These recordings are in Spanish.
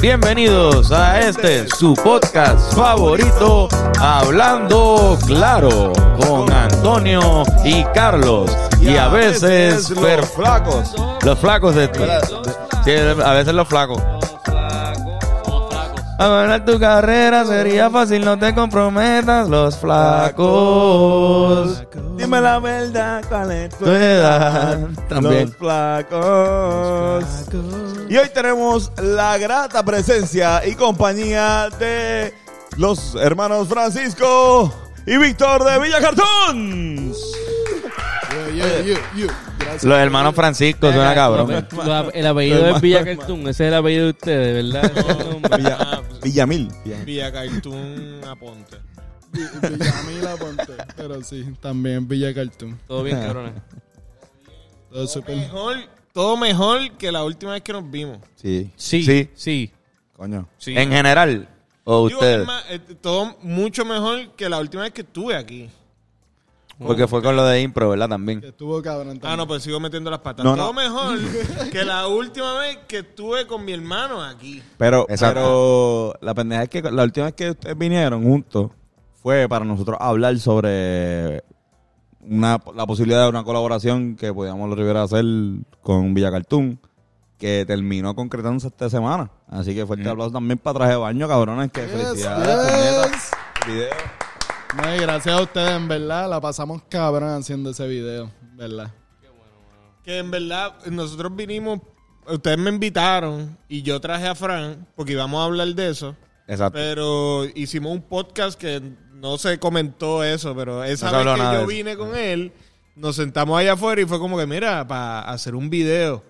Bienvenidos a este su podcast favorito, Hablando Claro, con Antonio y Carlos. Y a veces los flacos. los flacos de Sí, a veces los flacos. A ganar tu carrera sería fácil, no te comprometas, los flacos. Dime la verdad, ¿cuál es tu edad también. Los flacos. Y hoy tenemos la grata presencia y compañía de los hermanos Francisco y Víctor de Villa Cartón. Los hermanos Francisco, suena cabrón. Lo- El apellido es Villa Cartoon, ese es el apellido de ustedes, ¿verdad? Ese es el nombre. Villa, Villamil. Villa Cartoon Aponte. Villamila Ponte, pero sí, también Villa Cartoon. Todo bien, cabrones. Todo súper. Mejor, todo mejor que la última vez que nos vimos. Sí. Sí, Sí. sí. Coño. Sí. En general, o Digo, ustedes. es más, eh, todo mucho mejor que la última vez que estuve aquí. Porque fue con lo de impro, ¿verdad? También. Que estuvo cabrón también. Ah, no, pues sigo metiendo las patas. No, todo no. mejor que la última vez que estuve con mi hermano aquí. Pero, Exacto. pero la pendeja es que la última vez que ustedes vinieron juntos fue para nosotros hablar sobre una, la posibilidad de una colaboración que podíamos volver a hacer con Villa Cartoon, que terminó concretándose esta semana. Así que fuerte aplauso también para traje de baño, cabrones, que Yes, felicidades. yes. puñeta. Video. No, y gracias a ustedes, en verdad, la pasamos cabrón haciendo ese video, ¿verdad? Que en verdad nosotros vinimos, ustedes me invitaron y yo traje a Fran porque íbamos a hablar de eso. Exacto. Pero hicimos un podcast que no se comentó eso, pero esa No vez que yo vine con él, nos sentamos allá afuera y fue como que, mira, para hacer un video.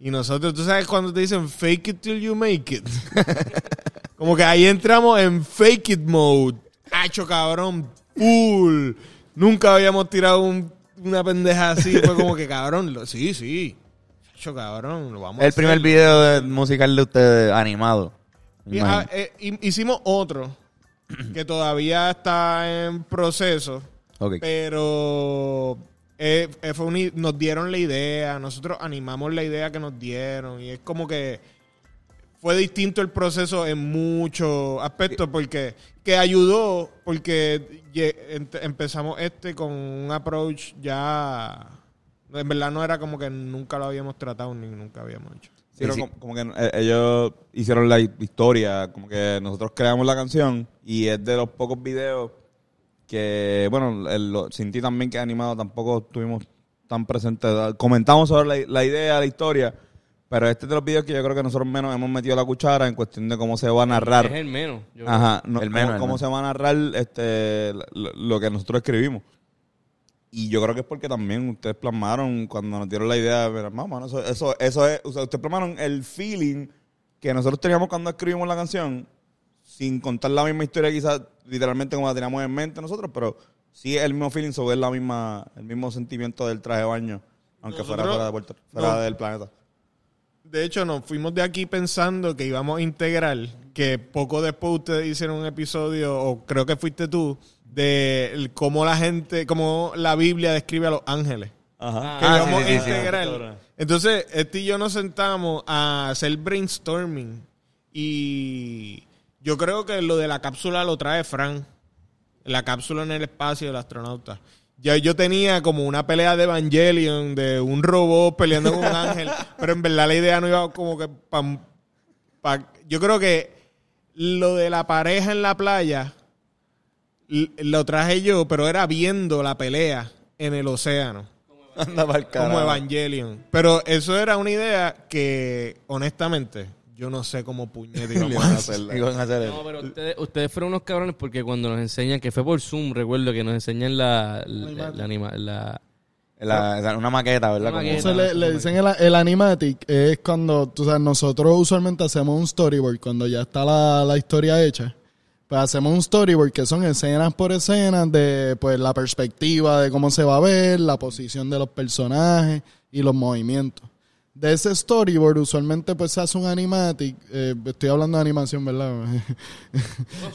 Y nosotros, tú sabes cuando te dicen fake it till you make it. como que ahí entramos en fake it mode. Hacho cabrón, full. Nunca habíamos tirado un- una pendeja así. Fue como que cabrón, lo- sí, sí. Hacho cabrón, lo vamos a El primer hacer. video de- musical de ustedes animado. Y, ah, eh, hi- hicimos otro que todavía está en proceso, pero eh, eh, fue un- nos dieron la idea, nosotros animamos la idea que nos dieron y es como que fue distinto el proceso en muchos aspectos porque que ayudó porque empezamos este con un approach ya en verdad no era como que nunca lo habíamos tratado ni nunca habíamos hecho. Sí, pero sí. Como, como que eh, ellos hicieron la historia, como que nosotros creamos la canción y es de los pocos videos que, bueno, el, lo- sin ti también que animado tampoco estuvimos tan presentes. Comentamos sobre la, la idea, la historia, pero este es de los videos que yo creo que nosotros menos hemos metido la cuchara en cuestión de cómo se va a narrar. Es el menos. yo Ajá, no, El cómo, menos, cómo se va a narrar este, lo, lo que nosotros escribimos. Y yo creo que es porque también ustedes plasmaron, cuando nos dieron la idea, mamá, eso, eso, eso es, o sea, ustedes plasmaron el feeling que nosotros teníamos cuando escribimos la canción, sin contar la misma historia quizás literalmente como la teníamos en mente nosotros, pero sí es el mismo feeling sobre la misma, el mismo sentimiento del traje de baño, aunque fuera fuera de Puerto, fuera no. del planeta. De hecho, nos fuimos de aquí pensando que íbamos a integrar, que poco después ustedes hicieron un episodio, o creo que fuiste tú, de cómo la gente, cómo la Biblia describe a los ángeles. Ajá. Que Ah, íbamos sí, sí, a sí, sí. integrar. Entonces, este y yo nos sentamos a hacer brainstorming. Y yo creo que lo de la cápsula lo trae Frank. La cápsula en el espacio del astronauta. Ya yo tenía como una pelea de Evangelion, de un robot peleando con un ángel, pero en verdad la idea no iba como que pa- pa- yo creo que lo de la pareja en la playa lo traje yo, pero era viendo la pelea en el océano, Anda pa'l como carajo. Evangelion. Pero eso era una idea que, honestamente, yo no sé cómo puñete a hacerla. A hacer No, eso. pero ustedes, ustedes fueron unos cabrones porque cuando nos enseñan, que fue por Zoom, recuerdo que nos enseñan la, la, la anima- la- una maqueta, ¿verdad? Una Como- maqueta. Eso le, le dicen el, el animatic, es cuando, tú sabes, nosotros usualmente hacemos un storyboard cuando ya está la, la historia hecha. Pues hacemos un storyboard que son escenas por escenas de pues la perspectiva de cómo se va a ver, la posición de los personajes y los movimientos. de ese storyboard usualmente pues se hace un animatic. eh, estoy hablando de animación, ¿verdad?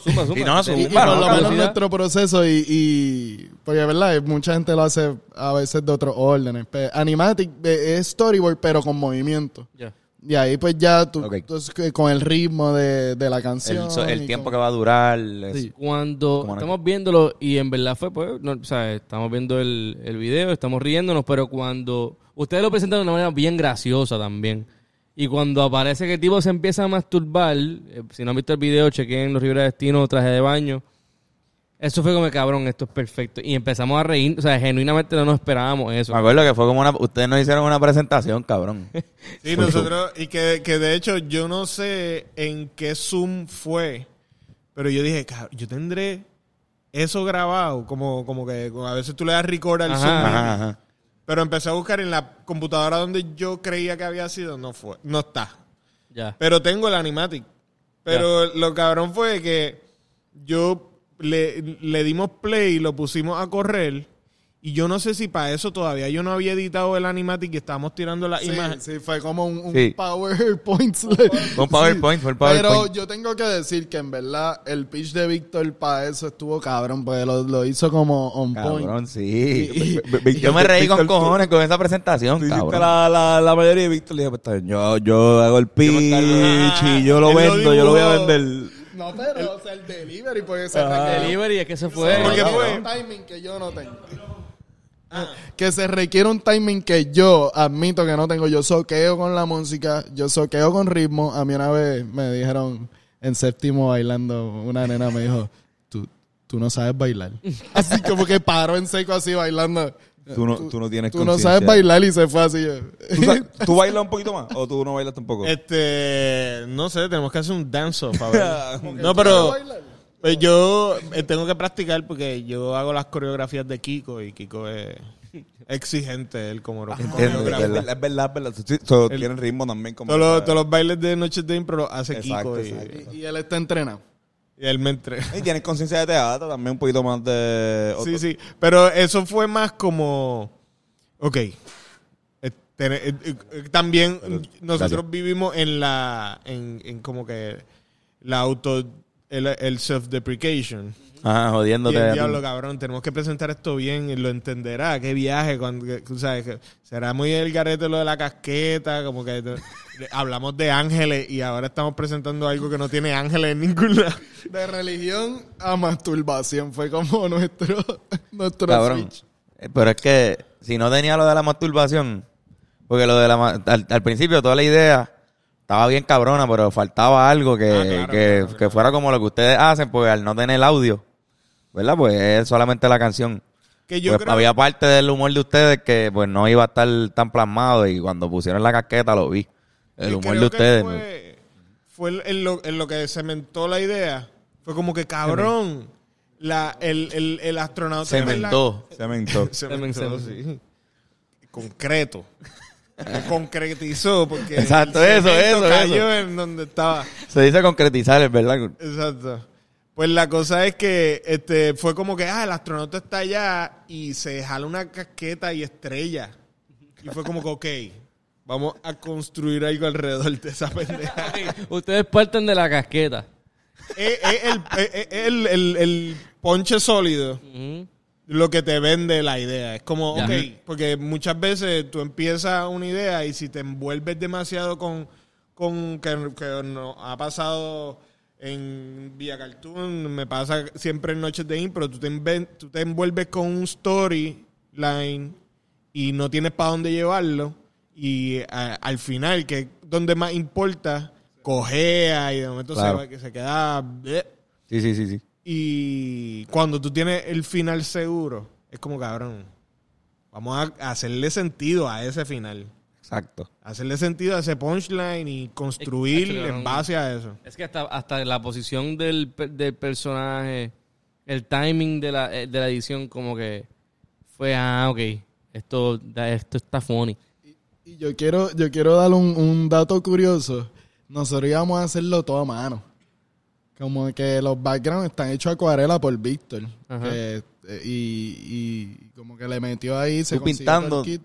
Suma, suma. Y no, suma, y, y por no, lo velocidad. menos nuestro proceso y, y porque verdad mucha gente lo hace a veces de otros órdenes Pe- animatic eh, es storyboard pero con movimiento Ya. Y ahí pues ya tú, Ok. tú es que con el ritmo de, de la canción El, tiempo con- que va a durar. es- Sí. Cuando no- estamos viéndolo y en verdad fue, pues, no, o sea, estamos viendo el, el video, estamos riéndonos, pero cuando ustedes lo presentan de una manera bien graciosa también. Y cuando aparece que el tipo se empieza a masturbar, eh, si no han visto el video, chequen los Rivera Destino, traje de baño. Eso fue como, cabrón, esto es perfecto. Y empezamos a reír, o sea, genuinamente no nos esperábamos eso. Me acuerdo que fue como una. Ustedes nos hicieron una presentación, cabrón. Sí, nosotros, y que, que de hecho yo no sé en qué Zoom fue, pero yo dije, "Cab- yo tendré eso grabado, como, como que a veces tú le das record al Ajá. Zoom, Ajá, ajá. pero empecé a buscar en la computadora donde yo creía que había sido, no fue, no está. Ya. Pero tengo el animatic. Pero lo cabrón fue que yo le, le dimos play y lo pusimos a correr. Y yo no sé si para eso todavía yo no había editado el animatic y estábamos tirando la sí, imagen. sí, fue como un, un Sí. PowerPoint. Un PowerPoint, fue el Pero PowerPoint. yo tengo que decir que en verdad el pitch de Víctor para eso estuvo cabrón, porque lo, lo hizo como on point. Cabrón, sí. Y- Víctor- Yo me reí con tú- cojones con esa presentación, Tú cabrón. la, la, la mayoría de Víctor le dije, pues está bien, yo, yo hago el pitch y yo lo vendo, yo lo voy a vender. No, pero, o sea, el delivery puede ser Delivery es que se fue. ¿Por qué requiere fue? un timing que yo no tengo. Que se requiere un timing que yo admito que no tengo. Yo soqueo con la música, yo soqueo con ritmo. A mí una vez me dijeron en séptimo bailando, una nena me dijo, tú, tú no sabes bailar. Así como que paró en seco así bailando. Tú no, tú no tienes Tú no sabes bailar y se fue así. ¿Tú, ¿Tú bailas un poquito más o tú no bailas tampoco? Este, no sé, tenemos que hacer un dance-off. a ver. no, ¿Tú pero pues yo eh, tengo que practicar porque yo hago las coreografías de Kiko y Kiko es exigente él como Entiendo, es coreógrafo. verdad, es verdad, es verdad. Sí, so, tiene ritmo también. Como Todos los, todos los bailes de Noches de Impro los hace Exacto, Kiko y, exacto. Y, y él está entrenado. Y él me entrega. Y tienes conciencia de teatro también, un poquito más de... otro- Sí, sí. Pero eso fue más como. Ok. Eh, eh, eh, También nosotros gracias. vivimos en la. En, en como que. La auto. El, el self-deprecation. Y jodiéndote. diablo, cabrón, tenemos que presentar esto bien y lo entenderá. Qué viaje, cuando, sabes, que será muy el garete lo de la casqueta, como que hablamos de ángeles y ahora estamos presentando algo que no tiene ángeles en ningún lado. De religión a masturbación fue como nuestro, nuestro Cabrón. switch. Eh, Pero es que si no tenía lo de la masturbación, porque lo de la al, al principio toda la idea estaba bien cabrona, pero faltaba algo que, Ah, claro, que, claro, que fuera como lo que ustedes hacen, porque al no tener el audio, ¿verdad? Pues es solamente la canción. Que yo Pues creo había parte del humor de ustedes que pues no iba a estar tan plasmado y cuando pusieron la casqueta lo vi. El Y humor creo de que ustedes. Fue, fue en, lo, en lo que cementó la idea. Fue como que, cabrón, la, el, el, el astronauta... Cementó. Cemento. Cementó, sí. Concreto. Concretizó porque... Exacto, el eso, eso, cayó en donde estaba. Se dice concretizar, es verdad. Exacto. Pues la cosa es que este fue como que, ah, el astronauta está allá y se jala una casqueta y estrella. Y fue como que, ok, vamos a construir algo alrededor de esa pendeja. Ustedes parten de la casqueta. es, es el, es- el, el- el ponche sólido lo que te vende la idea. Es como, Ya. ok, porque muchas veces tú empiezas una idea y si te envuelves demasiado con, con que, que nos ha pasado en Vía Cartoon, me pasa siempre en Noches de Impro, tú te, tú te envuelves con un storyline y no tienes para dónde llevarlo y a- al final, que es donde más importa, cojea y de momento se Claro. va- que se queda... bleh. Sí, sí, sí, sí. Y cuando tú tienes el final seguro, es como cabrón. Vamos a hacerle sentido a ese final. Exacto. Hacerle sentido a ese punchline y construir Exacto, en base a eso. Es que hasta, hasta la posición del, del personaje, el timing de la, eh, de la edición, como que fue, ah, ok, esto, esto está funny. Y yo quiero, yo quiero dar un, un dato curioso. Nosotros íbamos a hacerlo todo a mano. Como que los backgrounds están hechos a acuarela por Víctor. Que, eh, y, y como que le metió ahí, se Tú consiguió pintando todo el kit.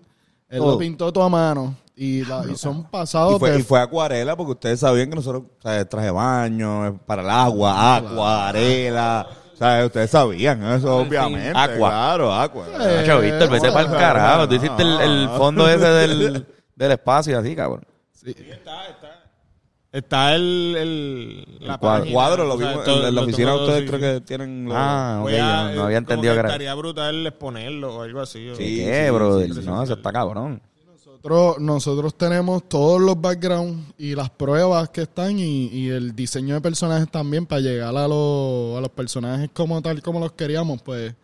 Él todo. lo pintó todo a mano. Y, la- y son pasados Y fue, de- y fue acuarela porque ustedes sabían que nosotros, o sea, traje baño, eh, para el agua, acuarela. O sea, ustedes sabían eso, obviamente. Aqua. Claro, agua. Eh, Nacho, Víctor, vete para el carajo. Tú hiciste el, el fondo ese del, del espacio así, cabrón. Está el, el, la El cuadro. página, Cuadro, lo o sea, vimos todo- en la oficina. todo, Ustedes sí, creo sí. que tienen. los- Ah, ok, Voy yo a- no, había entendido que era. Estaría brutal exponerlo o algo así. o- Sí. ¿Qué, sí, brother? sí, sí, no, eso está cabrón. Nosotros, nosotros tenemos todos los backgrounds y las pruebas que están y, y el diseño de personajes también para llegar a, los- a los personajes como tal como los queríamos. Pues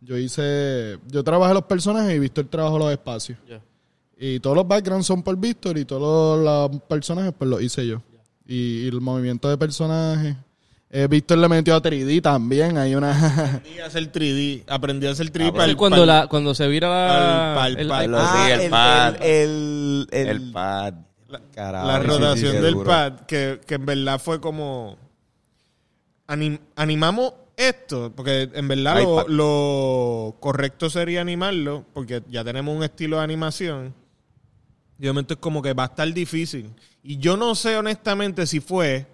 yo hice, yo trabajé los personajes y Víctor trabajó los espacios. Y todos los backgrounds son por Víctor y todos los personajes pues los hice yo. Y, y el movimiento de personajes. Eh, Víctor le metió a 3D también. Hay una... Aprendí a hacer 3D. Aprendí a hacer 3D para Sí, el, cuando, para el- la, cuando se vira la, pal- el pal- iPad. Ah, el pad. El, el, El pad. Carajo, la sí, sí, rotación sí, del duro. pad, que, que en verdad fue como... anim- animamos esto, porque en verdad lo, lo correcto sería animarlo, porque ya tenemos un estilo de animación. De momento es como que va a estar difícil. Y yo no sé honestamente si fue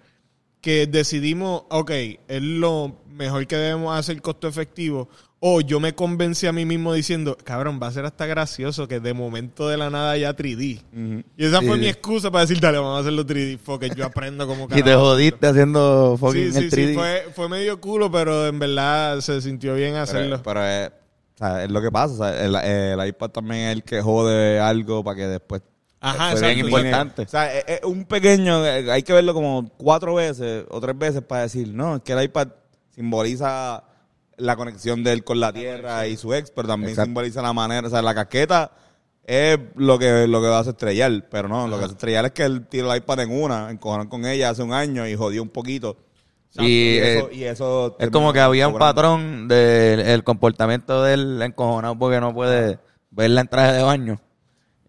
que decidimos, ok, es lo mejor que debemos hacer costo efectivo, o yo me convencí a mí mismo diciendo, cabrón, va a ser hasta gracioso que de momento de la nada ya 3D. Ujú. Y esa fue Sí. mi excusa para decir, dale, vamos a hacerlo 3D, porque yo aprendo como Y te jodiste haciendo fucking Sí, sí, el 3D. sí, fue, fue medio culo, pero en verdad se sintió bien hacerlo. Pero, pero es, o sea, es lo que pasa. o sea, el, el iPad también es el que jode algo para que después. Ajá, fue bien importante. O sea, es, es un pequeño. eh, Hay que verlo como cuatro veces o tres veces para decir, no, es que el iPad simboliza la conexión de él con la tierra y su ex, pero también Exacto. simboliza la manera. O sea, la casqueta es lo que, lo que va a hacer estrellar, pero no, lo que hace estrellar es que él tiró el iPad en una, encojonó con ella hace un año y jodió un poquito. Y, eso, eh, y eso Es como que había un cobrando. patrón del el comportamiento del encojonado porque no puede verla en traje de baño.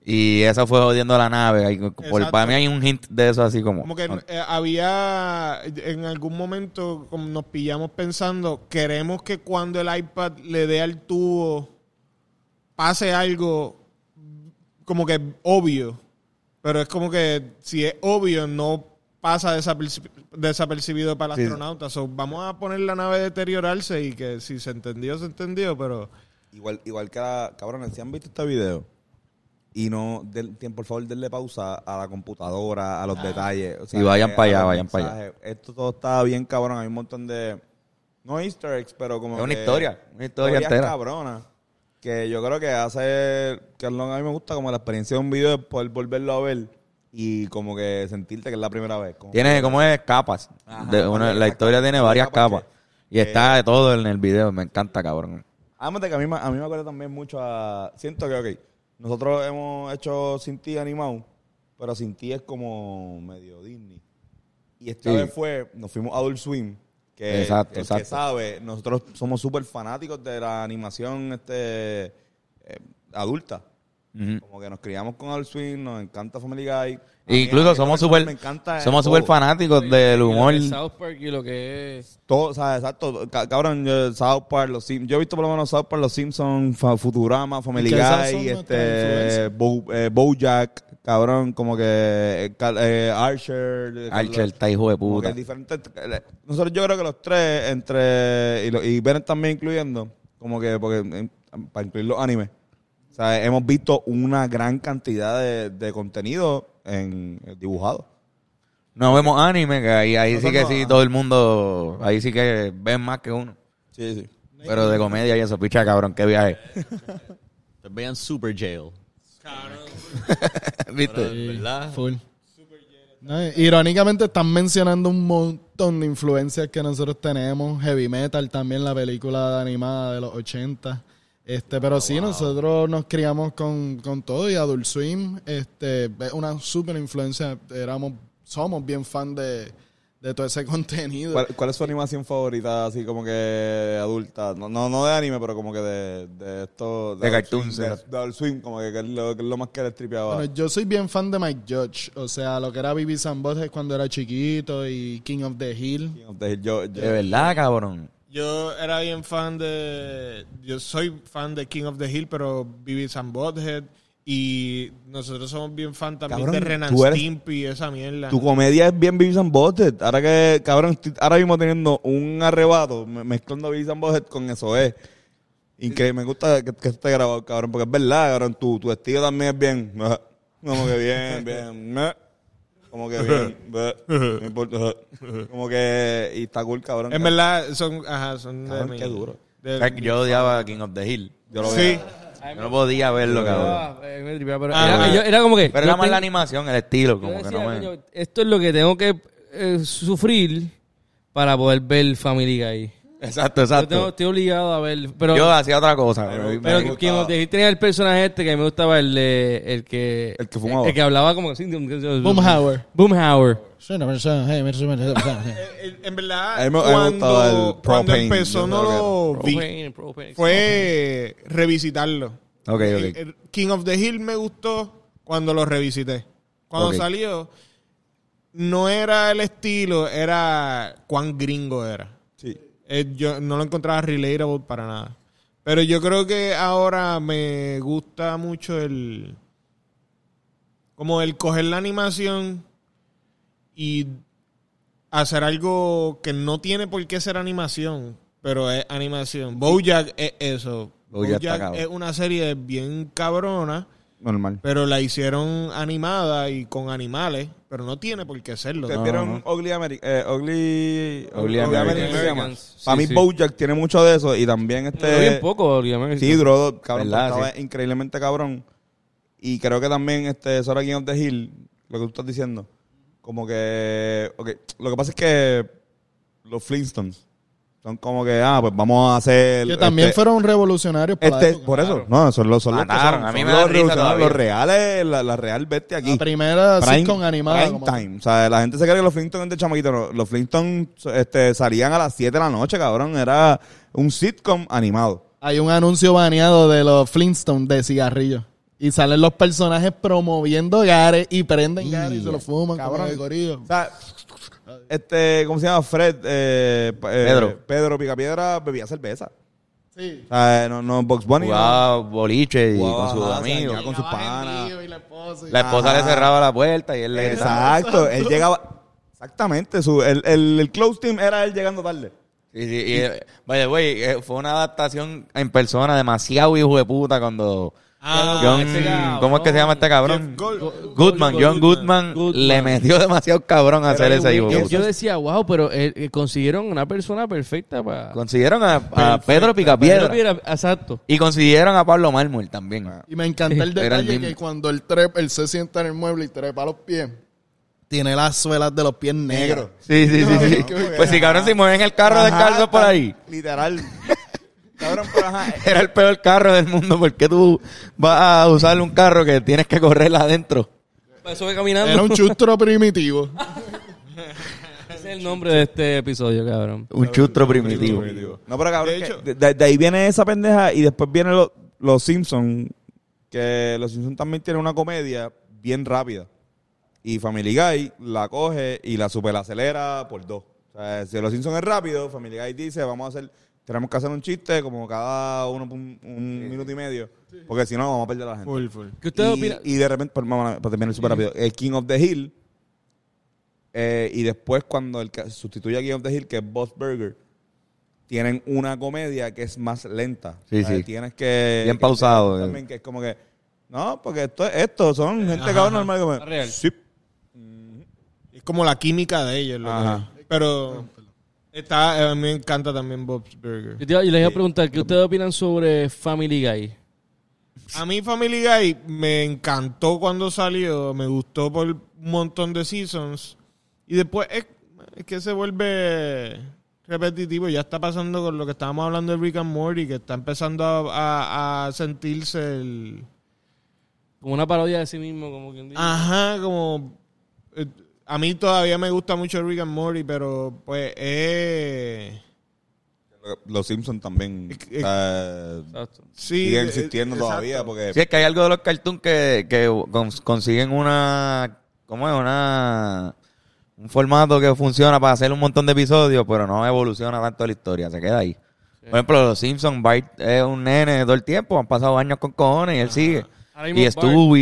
Y eso fue jodiendo la nave. Por- para mí hay un hint de eso así como... Como que eh, había, en algún momento como nos pillamos pensando, queremos que cuando el iPad le dé al tubo pase algo como que obvio, pero es como que si es obvio no pasa desaperci- desapercibido para el Sí. astronauta. So, vamos a poner la nave a deteriorarse y que si se entendió, se entendió, pero... Igual, igual que la, cabrones, si han visto este video y no, del, tiempo, por favor, denle pausa a la computadora, a los detalles. o sea, Y vayan eh, pa' a allá, vayan pa' allá. Esto todo está bien cabrón, hay un montón de, no easter eggs, pero como Es una que historia, una historia entera. cabronas, que yo creo que hace, que a mí me gusta, como la experiencia de un video, es poder volverlo a ver y como que sentirte que es la primera vez. Como Tiene como es capas. Ajá, De una- porque la historia tiene varias capas capas. que- Y está de todo en el video. Me encanta, cabrón. Además de que a mí, me- a mí me acuerda también mucho a... Siento que, ok, nosotros hemos hecho Sin Ti animado, pero Sin Ti es como medio Disney. Y esta Sí. vez fue, nos fuimos a Adult Swim, que Exacto, el exacto. que sabe, nosotros somos súper fanáticos de la animación este eh, adulta. Como que nos criamos con Adult Swim, nos encanta Family Guy. Incluso mí somos súper somos súper fanáticos del Y lo humor. que es South Park y lo que es... Todo, o sea, exacto. Ca- Cabrón, yo, South Park, los Sim- yo he visto por lo menos South Park, los Simpsons, Fa- Futurama, Family Guy, este. Bo, eh, Bojack, cabrón, como que eh, eh, Archer. Archer está hijo de puta. diferentes- eh, nosotros yo creo que los tres, entre, y, lo- y Bennett también incluyendo, como que, porque eh, para incluir los animes, o sea, hemos visto una gran cantidad de, de contenido en dibujado. No vemos anime, que ahí, ahí sí que sí, todo el mundo, ahí sí que ven más que uno. Sí, sí. Pero de comedia y eso, picha cabrón, qué viaje. Te vean Super Jail. ¿Viste? ¿Verdad? Full. No, irónicamente están mencionando un montón de influencias que nosotros tenemos. Heavy Metal también, la película animada de los 80. Este, pero sí, nosotros nos criamos con, con todo y Adult Swim, este, es una super influencia. Éramos, somos bien fan de, de todo ese contenido. ¿Cuál, cuál es su animación favorita, así como que adulta? No, no, no de anime, pero como que de, de esto... De Adult cartoons, Swim, ¿no? De, de Adult Swim, como que, que es lo, que es lo más que le tripeaba. Bueno, yo soy bien fan de Mike Judge, o sea, lo que era Bibi Butthead cuando era chiquito y King of the Hill. De- yo, yo- De verdad, cabrón. Yo era bien fan de. Yo soy fan de King of the Hill, pero Beavis and Butthead Y nosotros somos bien fan también Cabrón, de Renan eres- Stimpy esa mierda. Tu comedia es bien and Butthead. Ahora que, cabrón, estoy ahora mismo teniendo un arrebato me- mezclando and Butthead con eso es. Increíble, me gusta que, que esté grabado, cabrón, porque es verdad, cabrón, tu, tu estilo también es bien. Como que bien, bien. Como que bien. No importa. Como que. Y está cool, cabrón. En verdad, son, ajá, son de Cabrón, mi- qué duro. de- O sea, que Yo odiaba a King of the Hill. Yo lo sí. veo. Yo no podía verlo, cabrón. Ah, eh, me tripeaba, pero Ah, era, bueno. yo- era como que. Pero yo era más la animación, el estilo, yo como que decía, no me... coño, esto es lo que tengo que eh, sufrir para poder ver Family Guy. Exacto, Yo tengo- exacto. estoy obligado a ver. Pero, Yo hacía otra cosa. pero me- pero gustaba. os dejé tenía el personaje este que me gustaba, el, de- el que. El que fumaba. El, que hablaba como así. Boomhauer. Boomhauer. En, en verdad, A mí me- a mí me gustaba cuando, el cuando propane, empezó yo no creo que lo vi. Propane, propane. Fue revisitarlo. Ok, El- ok. el King of the Hill me gustó cuando lo revisité. Cuando Ok. salió, no era el estilo, era cuán gringo era. Eh, yo no lo encontraba relatable para nada. Pero yo creo que ahora me gusta mucho el. Como el coger la animación y hacer algo que no tiene por qué ser animación, pero es animación. Bojack es eso. Bojack Bojack es una serie bien cabrona, Normal. pero la hicieron animada y con animales, pero no tiene por qué serlo. ¿Ustedes No, vieron Ugly American? Eh, Ugly, Ugly American. se llama? Americans. Para mí sí. Bojack tiene mucho de eso y también este... Duró bien poco, obviamente. Sí, duró, cabrón, ¿Verdad? pero estaba increíblemente cabrón. Y creo que también este Sora King of the Hill, lo que tú estás diciendo, como que... ok, lo que pasa es que los Flintstones son como que, ah, pues vamos a hacer... Que también este- fueron revolucionarios para Este, época. por eso, no, son los, son los que Mataron, son, a mí son me los revolucionarios, los reales, la, la real bestia aquí. La primera Prime- sitcom animada. prime time. O sea, la gente se cree que los Flintstones de chamaquito. no. Los Flintstones este, salían a las 7 de la noche, cabrón. Era un sitcom animado. Hay un anuncio baneado de los Flintstones de cigarrillos. Y salen los personajes promoviendo gares y prenden gares y se lo fuman Cabrón. como de corillo. O sea, este, ¿cómo se llama? Fred, eh, eh, Pedro. Pedro Picapiedra bebía cerveza. Sí. O sea, no, no, Box Bunny. no. Jugaba boliche y Jugaba, con sus ajá, amigos. con sus panas. Y la esposa y- La esposa le cerraba la puerta y él le. Exacto. él llegaba. Exactamente. Su, el, el, el close team era él llegando tarde. Sí, sí, y, eh, by the way, eh, fue una adaptación en persona demasiado hijo de puta cuando Ah, John, cabrón. ¿cómo es que se llama este cabrón? Gold- Goodman, John Goodman, Goodman. le metió demasiado cabrón a hacer ese hijo de Yo, decía, wow, pero eh, eh, consiguieron una persona perfecta para. Consiguieron a, a Pedro Picapiedra Exacto. y consiguieron a Pablo Mármol también. Y me encanta el el detalle que cuando él, trep, él se sienta en el mueble y trepa los pies, tiene las suelas de los pies negros. Sí, sí, sí, sí. Pues si cabrón, si mueven el carro descalzo por ahí. Literal. Cabrón, pero ajá. Era el peor carro del mundo. ¿Por qué tú vas a usar un carro que tienes que correr adentro? Para eso voy caminando. Era un chustro primitivo. Ese es el nombre de este episodio, cabrón. Un chustro primitivo. No, pero cabrón, De que hecho- de, de- de ahí viene esa pendeja y después viene lo- los Simpsons, que los Simpsons también tienen una comedia bien rápida. Y Family Guy la coge y la superacelera por dos. O sea, si los Simpsons es rápido, Family Guy dice, vamos a hacer, tenemos que hacer un chiste como cada uno un, minuto y medio, porque si no vamos a perder a la gente. Full, full. ¿Qué ustedes y, opinan? y de repente, por, vamos a- para terminar súper rápido, el King of the Hill, eh, y después cuando el que sustituye a King of the Hill, que es Boss Burger, tienen una comedia que es más lenta. Sí, O sea, sí. Tienes que... Bien que- pausado, eh. También, que es como que, no, porque esto es esto, son gente cabrón normal. Como, real. Sí. Es como la química de ellos. lo Ajá. que- Pero está, a mí me encanta también Bob's Burger. Yo, te yo les iba a preguntar, ¿qué ustedes opinan sobre Family Guy? A mí Family Guy me encantó cuando salió, me gustó por un montón de seasons y después es, es que se vuelve repetitivo. Ya está pasando con lo que estábamos hablando de Rick and Morty, que está empezando a, a- a sentirse el... Como una parodia de sí mismo, como quien dice. Ajá, como... eh, a mí todavía me gusta mucho Rick and Morty, pero pues eh, Los Simpsons también sí, siguen eh, existiendo exacto. todavía porque Sí, es que hay algo de los cartoons que, que cons- consiguen una... ¿Cómo es? Una... Un formato que funciona para hacer un montón de episodios, pero no evoluciona tanto la historia, se queda ahí. Por ejemplo, los Simpsons, Bart es un nene todo el tiempo, han pasado años con cojones y él sigue. Ahora Y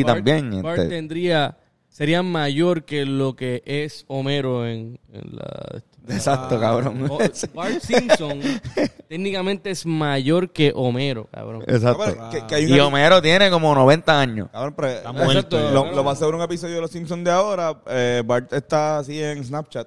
Bart- también, Bart este. tendría, sería mayor que lo que es Homero en, en la... Exacto, cabrón. O- Bart Simpson técnicamente es mayor que Homero, cabrón. Exacto. Cabrón, que- que hay Y Homero tiene como 90 años. Cabrón, pero Está eh, muerto ya. lo, lo va a hacer un episodio de Los Simpsons de ahora. eh, Bart está así en Snapchat.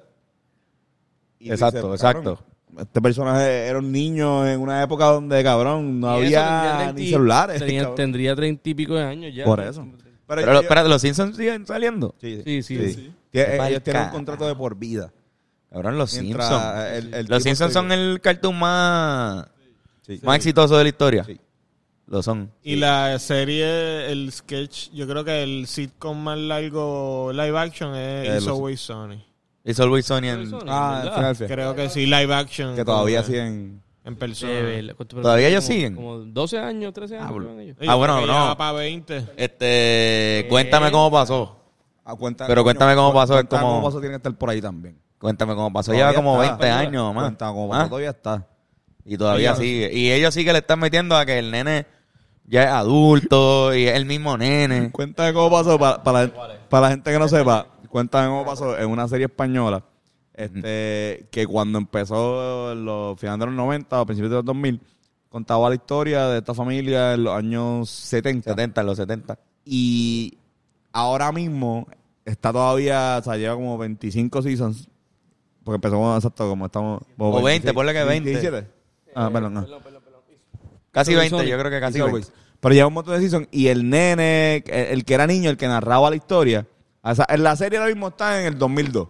Y Exacto, exacto. Este personaje era un niño en una época donde, cabrón, no Y eso había tendría ni 30 celulares. Tenía, cabrón. tendría treinta y pico de años ya. Por eso. Pero, Pero, ¿los Simpsons siguen saliendo? Sí, Sí, sí. sí. Ellos tienen un contrato de por vida. Cabrón, los Mientras Simpsons. el- el los Simpsons se- son el cartoon más, Sí. más exitoso de la historia. Sí. Lo son. Y la serie, el sketch, yo creo que el sitcom más largo live action es Eh, It's Always Sunny. It's Always Sunny en-. Ah. Filadelfia. Creo que sí, live action. Que todavía siguen. En persona. De ¿cuánto- ¿Todavía ellos como- siguen? Como 12 años, 13 años. Ah, ellos. Ah, bueno, que no. para 20. Este, cuéntame cómo pasó. Ah, Pero cuéntame cómo pasó, cuéntame cómo pasó, tiene que estar por ahí también. Cuéntame cómo pasó. Todavía Lleva como está. 20 años más. Cuéntame cómo pasó, todavía está. Y todavía sigue. Y ellos sí que le están metiendo a que el nene ya es adulto y es el mismo nene. Cuéntame cómo pasó, para, para, para la gente que no sepa, cuéntame cómo pasó en una serie española, este, que cuando empezó en los finales de los 90 o principios de los 2000, contaba la historia de esta familia en los años 70. 70, en los 70. Y ahora mismo está todavía, o sea, lleva como 25 seasons, porque empezó como, exacto, como estamos... como O 20, ponle que 20. 17. Ah, perdón, no. Casi Always 20, Sunny. yo creo que casi It's 20. Always. Pero lleva un montón de seasons y el nene, el, el que era niño, el que narraba la historia, o sea, en la serie ahora mismo está en el 2002.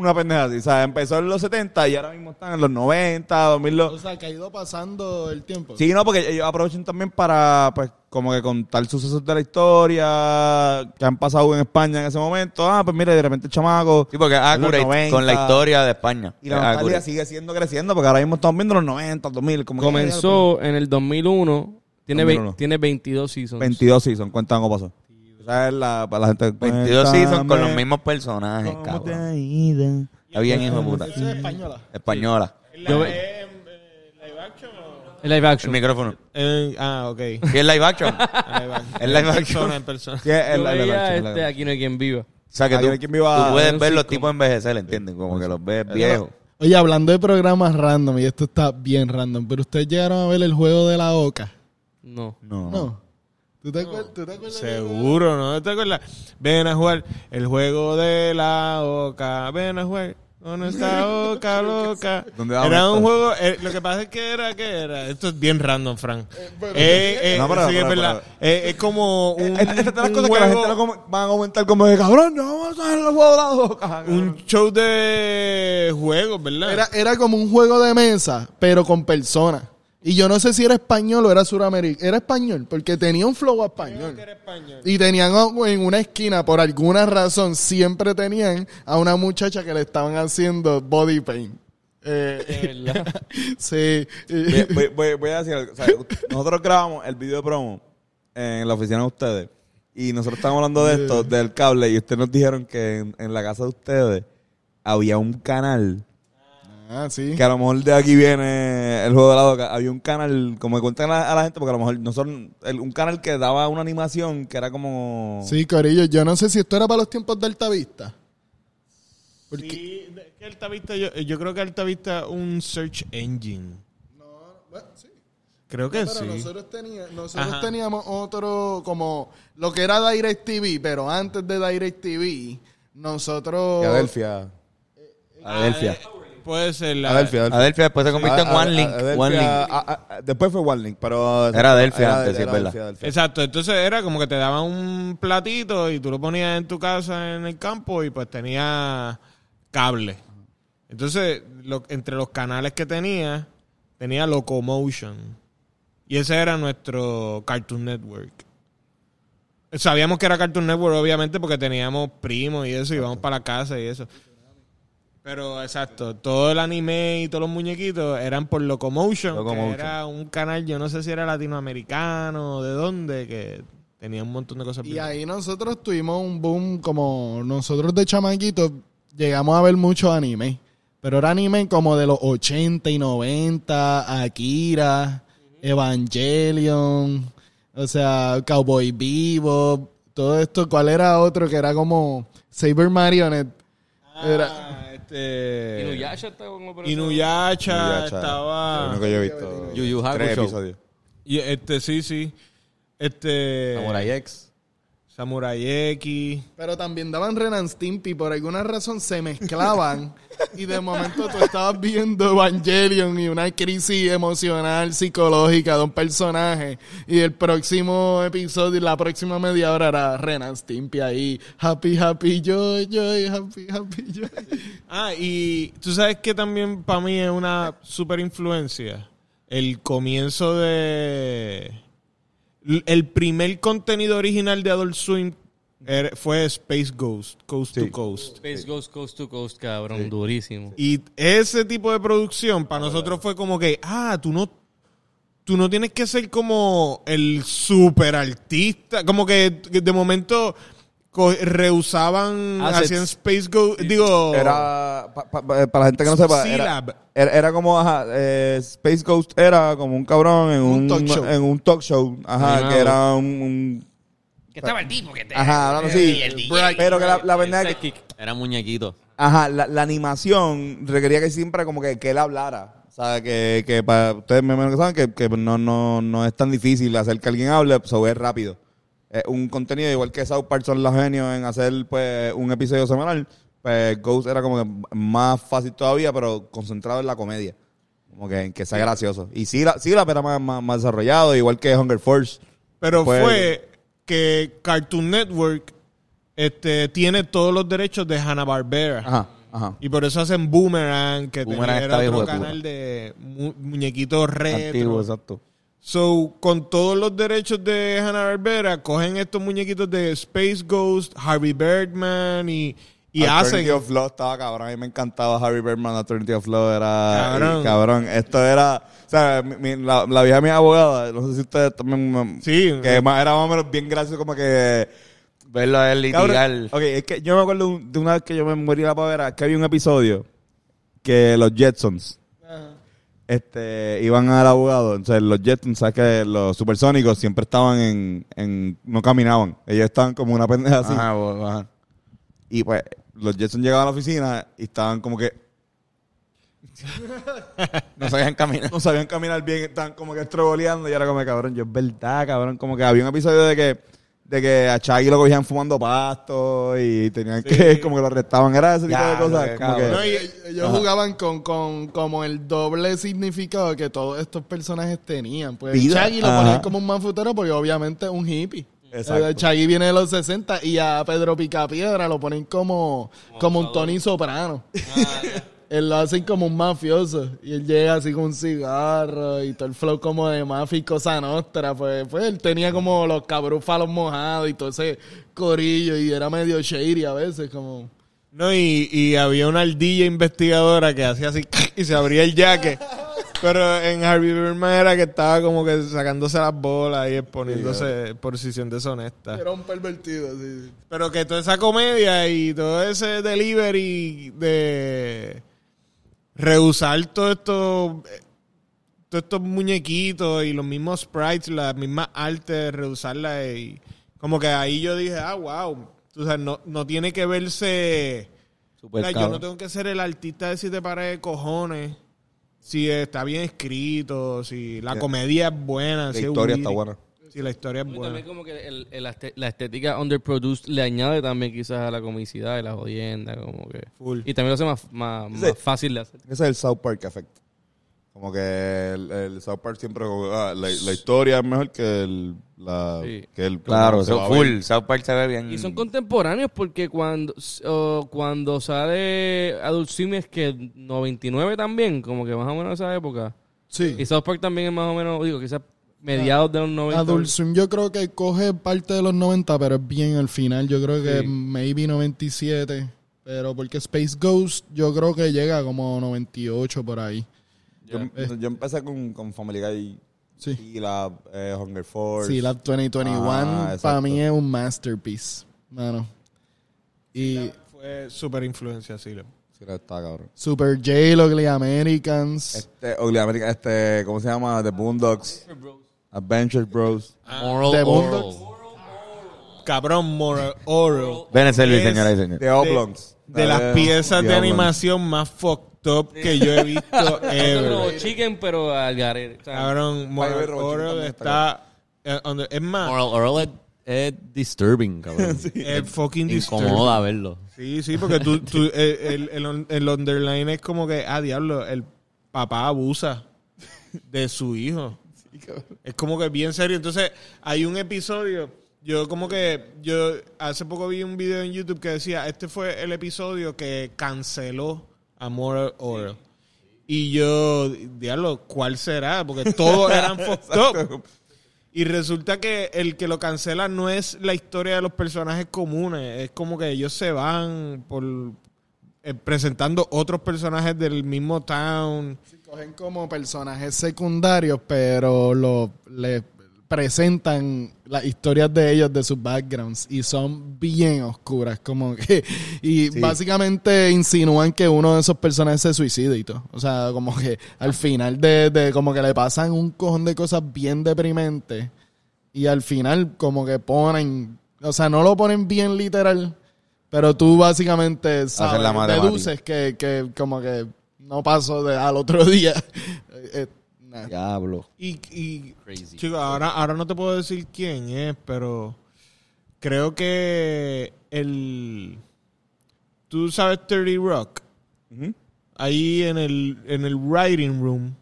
Una pendeja así. O sea, empezó en los 70 y ahora mismo están en los 90, 2002. O sea, que ha ido pasando el tiempo. Sí, no, porque ellos aprovechan también para, pues, como que contar sucesos de la historia que han pasado en España en ese momento. Ah, pues mira, de repente el chamaco. Sí, porque 90. con la historia de España. Y la Es nostalgia accurate. sigue siendo creciendo porque ahora mismo estamos viendo los 90, 2000. Como que- Comenzó en el 2001. Tiene, 2001. ve- tiene 22 seasons. 22 seasons, cuéntame cómo pasó. Para la gente. 22 seasons con los mismos personajes, cómo te cabrón. ha ido. Está bien, hijo de puta. Es española. Española. Yo- ¿Es, eh, live action o...? El live El action. micrófono. Eh, ah, ok. ¿Qué es live action? Live action. Es live En action. persona, en persona. Sí, es la- la- este, aquí no hay quien viva. O sea, que tú, yo quién me iba a- tú puedes ver los tipos envejecer, ¿entiendes? Como que los ves viejos. Oye, hablando de programas random, y esto está bien random, pero ustedes llegaron a ver el juego de la oca. No. No. No. ¿Tú te, acuer- tú te acuerdas? juego? Seguro, ¿no? ¿Te acuerdas? Ven a jugar el juego de la oca. Ven a jugar con esta oca loca. ¿Dónde vamos Era un juego... eh, lo que pasa es que era... ¿Qué era? Esto es bien random, Frank. Eh, eh, No, pero- sí, es pero- verdad. Eh, es como un, Estas son las un cosas que la juego- gente no com- van a comentar como de cabrón, no vamos a hacer los juegos de la boca. un show de juegos, ¿verdad? Era, era como un juego de mesa, pero con personas. Y yo no sé si era español o era suramericano. Era español, porque tenía un flow español. Era español. Y tenían en una esquina, por alguna razón, siempre tenían a una muchacha que le estaban haciendo body paint. Eh, De verdad. sí. Voy, voy- voy- voy a decir algo. O sea, nosotros grabamos el video promo en la oficina de ustedes. Y nosotros estábamos hablando de esto, del cable. Y ustedes nos dijeron que en, en la casa de ustedes había un canal. Ah, sí. Que a lo mejor de aquí viene el juego de la boca. Había un canal, como que cuentan a, a la gente, porque a lo mejor nosotros, el- un canal que daba una animación que era como. Sí, Corillo. Yo no sé si esto era para los tiempos de Altavista. Porque, Sí, Altavista, yo, yo creo que Altavista un search engine. bueno, sí. Creo que Pero sí. nosotros, tenía- nosotros Ajá. teníamos otro, como lo que era DirecTV, pero antes de DirecTV, nosotros... Filadelfia. Adelphia. Puede ser la... Adelphia. Adelphia después se convirtió en A- a- One Link. Adelphia- One Link. a- a- a- después fue One Link, pero... Era Adelphia antes, sí, es verdad. Adelphia. Exacto, entonces era como que te daban un platito y tú lo ponías en tu casa en el campo y pues tenía cable. Entonces, lo- entre los canales que tenía, tenía Locomotion. Y ese era nuestro Cartoon Network. Sabíamos que era Cartoon Network, obviamente, porque teníamos primos y eso, íbamos para la casa y eso. Pero exacto, todo el anime y todos los muñequitos eran por Locomotion, Locomotion. que era un canal, yo no sé si era latinoamericano o de dónde, que tenía un montón de cosas. Y ahí nosotros tuvimos un boom, como nosotros de chamaquitos llegamos a ver mucho anime. Pero era anime como de los 80 y 90, Akira, Evangelion, O sea, Cowboy Vivo, todo esto. ¿Cuál era otro que era como Saber Marionette? Era, Ah, este... Inuyasha como por eso. Inuyasha, Ya, estaba... Lo único que yo he visto. Yu Yu tres episodios. Y este, sí, sí. Este... Samurai X. Samurai X. pero también daban Ren and Stimpy. Por alguna razón se mezclaban. y de momento tú estabas viendo Evangelion y una crisis emocional, psicológica de un personaje. Y el próximo episodio, la próxima media hora era Ren and Stimpy ahí. Happy, happy, joy, joy, happy, happy, joy. Ah, y tú sabes que también para mí es una super influencia. El comienzo de... El primer contenido original de Adult Swim era- fue Space Ghost, Coast Sí. to Coast. Space Ghost Coast to Coast, cabrón, durísimo. Y ese tipo de producción para nosotros fue como que, ah, tú no, tú no tienes que ser como el super artista. Como que de momento rehusaban, Assets. hacían Space Ghost, digo... Era, pa- pa- pa- para la gente que no sepa, era, era, era como, ajá, eh, Space Ghost era como un cabrón en Un un, talk show. en un talk show, ajá, Animado. que era un, un- Que estaba el tipo que te. ajá, hablando así, pero que la, la verdad es que, Era muñequito. ajá, la, la animación requería que siempre como que, que él hablara, o sea, que, que para ustedes me imagino que saben que, que no, no, no es tan difícil hacer que alguien hable, so es rápido. Es un contenido igual que South Park son los genios en hacer pues un episodio semanal, pues Ghost era como que más fácil todavía, pero concentrado en la comedia. Como que en que sea gracioso. Y sí, la, sí la era más, más, más desarrollado, igual que Hunger Force. Pero Fue- fue que Cartoon Network este, tiene todos los derechos de Hanna-Barbera. Ajá, ajá. Y por eso hacen Boomerang, que Boomerang tenía- era otro de canal de mu- muñequitos retro. Antiguo, exacto. So, con todos los derechos de Hanna-Barbera, cogen estos muñequitos de Space Ghost, Harvey Birdman y, y hacen... Eternity of Love estaba cabrón. A mí me encantaba Harry Berman. Eternity of Love era. Cabrón. y, cabrón. Esto era. O sea, mi- mi- la, la vieja mi abogada, no sé si ustedes también. me- Sí. Que más, era más o menos bien gracioso, como que. Verlo a él litigar. Cabrón, ok, es que yo me acuerdo de una vez que yo me morí la pavera, que había un episodio que los Jetsons este, iban al abogado. Entonces, los Jetsons, ¿sabes que Los supersónicos siempre estaban en, en. No caminaban. Ellos estaban como una pendeja así. Ajá, bo- ajá. Y pues, los Jetsons llegaban a la oficina y estaban como que. No sabían caminar. no sabían caminar bien, estaban como que estrogoleando y era como, cabrón, yo es verdad, cabrón. Como que había un episodio de que, de que a Chaggy lo cogían fumando pasto y tenían que, como que lo arrestaban. Era ese tipo Ya, de cosas. Como que, cabrón. No, y- Ellos jugaban con, con como el doble significado que todos estos personajes tenían. Pues Vida. Chaggy lo ponían como un manfutero porque obviamente es un hippie. Exacto. Eh, Chaggy viene de los 60 y a Pedro Picapiedra lo ponen como, como un Tony Soprano. Él lo hacen como un mafioso. Y él llega así con un cigarro y todo el flow como de mafia y cosa nostra. Pues, pues él tenía como los cabrúfalos mojados y todo ese corillo y era medio shady a veces como... No, y, y había una ardilla investigadora que hacía así y se abría el jaque. Pero en Harvey Birdman era que estaba como que sacándose las bolas y exponiéndose en posición deshonesta. Era un pervertido, sí. sí. Pero que toda esa comedia y todo ese delivery de rehusar todo esto, todos estos muñequitos y los mismos sprites, las mismas artes, rehusarlas y como que ahí yo dije, ah, wow. O sea, no, no tiene que verse... Super o sea, yo no tengo que ser el artista de siete pares de cojones. Si está bien escrito, si la Yeah. comedia es buena, la si es historia witty, está buena. Si la historia es Y buena. también como que el- el la estética underproduced le añade también quizás a la comicidad y la jodienda, como que... Full. Y también lo hace más, más, fácil de hacer. Ese es el South Park effect. Como que el, el South Park siempre, como, ah, la, la historia es mejor que el, la, Sí. que el Claro, se full. South Park se ve bien. Y son contemporáneos porque cuando, oh, cuando sale Adult Swim es que 99 también, como que más o menos esa época. Sí. Y South Park también es más o menos, digo, quizás mediados de los 90. Adult Swim yo creo que coge parte de los 90, pero es bien al final. Yo creo que Sí. maybe 97. Pero porque Space Ghost yo creo que llega como 98 por ahí. Yo, yo empecé con, con Family Guy Sí. y la eh, Hunger Force. Sí, la 2021 Ah, para mí es un masterpiece, mano. Y Fue súper influencia, sí. Está cabrón. Super J, Ugly Americans. Este, Ugly American, este, ¿cómo se llama? The Boondocks. Adventure Bros. Moral The oral. Boondocks. Cabrón, Moral Oral. Ven a servir, Es señoras y señores. The Oblongs. De las Eh, piezas de animación más fucked up que yo he visto ever. chicken, pero al garete. o sea, Cabrón, Moral Oral también está... eh, es más, Moral oral es, es disturbing, cabrón. es fucking disturbing. Incomoda verlo. Sí, sí, porque tú, tú- el, el, el, el underline es como que, ah, diablo, el papá abusa de su hijo. Es como que bien serio. Entonces, hay un episodio, yo como que, yo hace poco vi un video en YouTube que decía, este fue el episodio que canceló a Moral Oral. Y yo, diablo, ¿cuál será? Porque todos eran fucked up. Y resulta que el que lo cancela no es la historia de los personajes comunes, es como que ellos se van por eh, presentando otros personajes del mismo town. Cogen como personajes secundarios, pero lo, le presentan las historias de ellos, de sus backgrounds, y son bien oscuras, como que, y básicamente insinúan que uno de esos personajes se suicida y todo. O sea, como que al final de, de como que le pasan un cojón de cosas bien deprimentes, y al final como que ponen, o sea, no lo ponen bien literal, pero tú básicamente sabes, la deduces que, que como que no pasó de, al otro día. Eh, nah. Diablo. Y, y Crazy. chico, ahora, ahora no te puedo decir quién es, pero creo que el... Tú sabes 30 Rock. Ahí en el, en el writing room.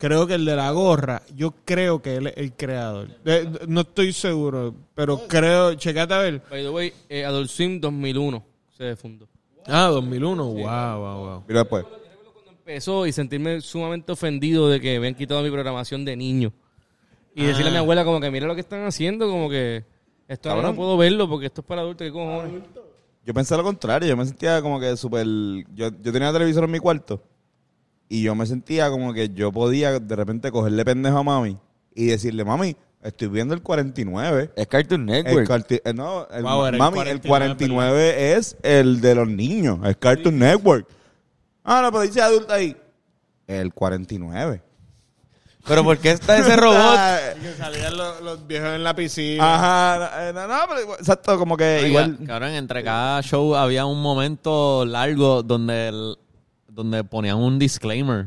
Creo que el de la gorra, yo creo que él es el creador. Eh, no estoy seguro, pero creo, checate a ver. By the way, eh, Adult Swim 2001 se fundó. Ah, 2001, wow, wow, wow. Mira después. Empezó y sentirme sumamente ofendido de que me han quitado mi programación de niño. Y decirle a mi abuela como que mira lo que están haciendo, como que esto ahora no Cabrón. puedo verlo porque esto es para adultos, ¿qué cojones? Yo pensé lo contrario, yo me sentía como que súper... Yo, yo tenía televisor en mi cuarto y yo me sentía como que yo podía de repente cogerle pendejo a mami y decirle, mami, estoy viendo el 49. Es Cartoon El Network. carti- eh, no, el- Wow, era el mami, 49, el 49 es el de los niños, el Cartoon Network. Ah, no, pero dice adulto ahí. El 49. Pero ¿por qué está ese robot? Ah, Que salían los, los viejos en la piscina. Ajá, eh, no, no, pero exacto, como que Oiga, igual... Cabrón, entre cada show había un momento largo donde, el- donde ponían un disclaimer.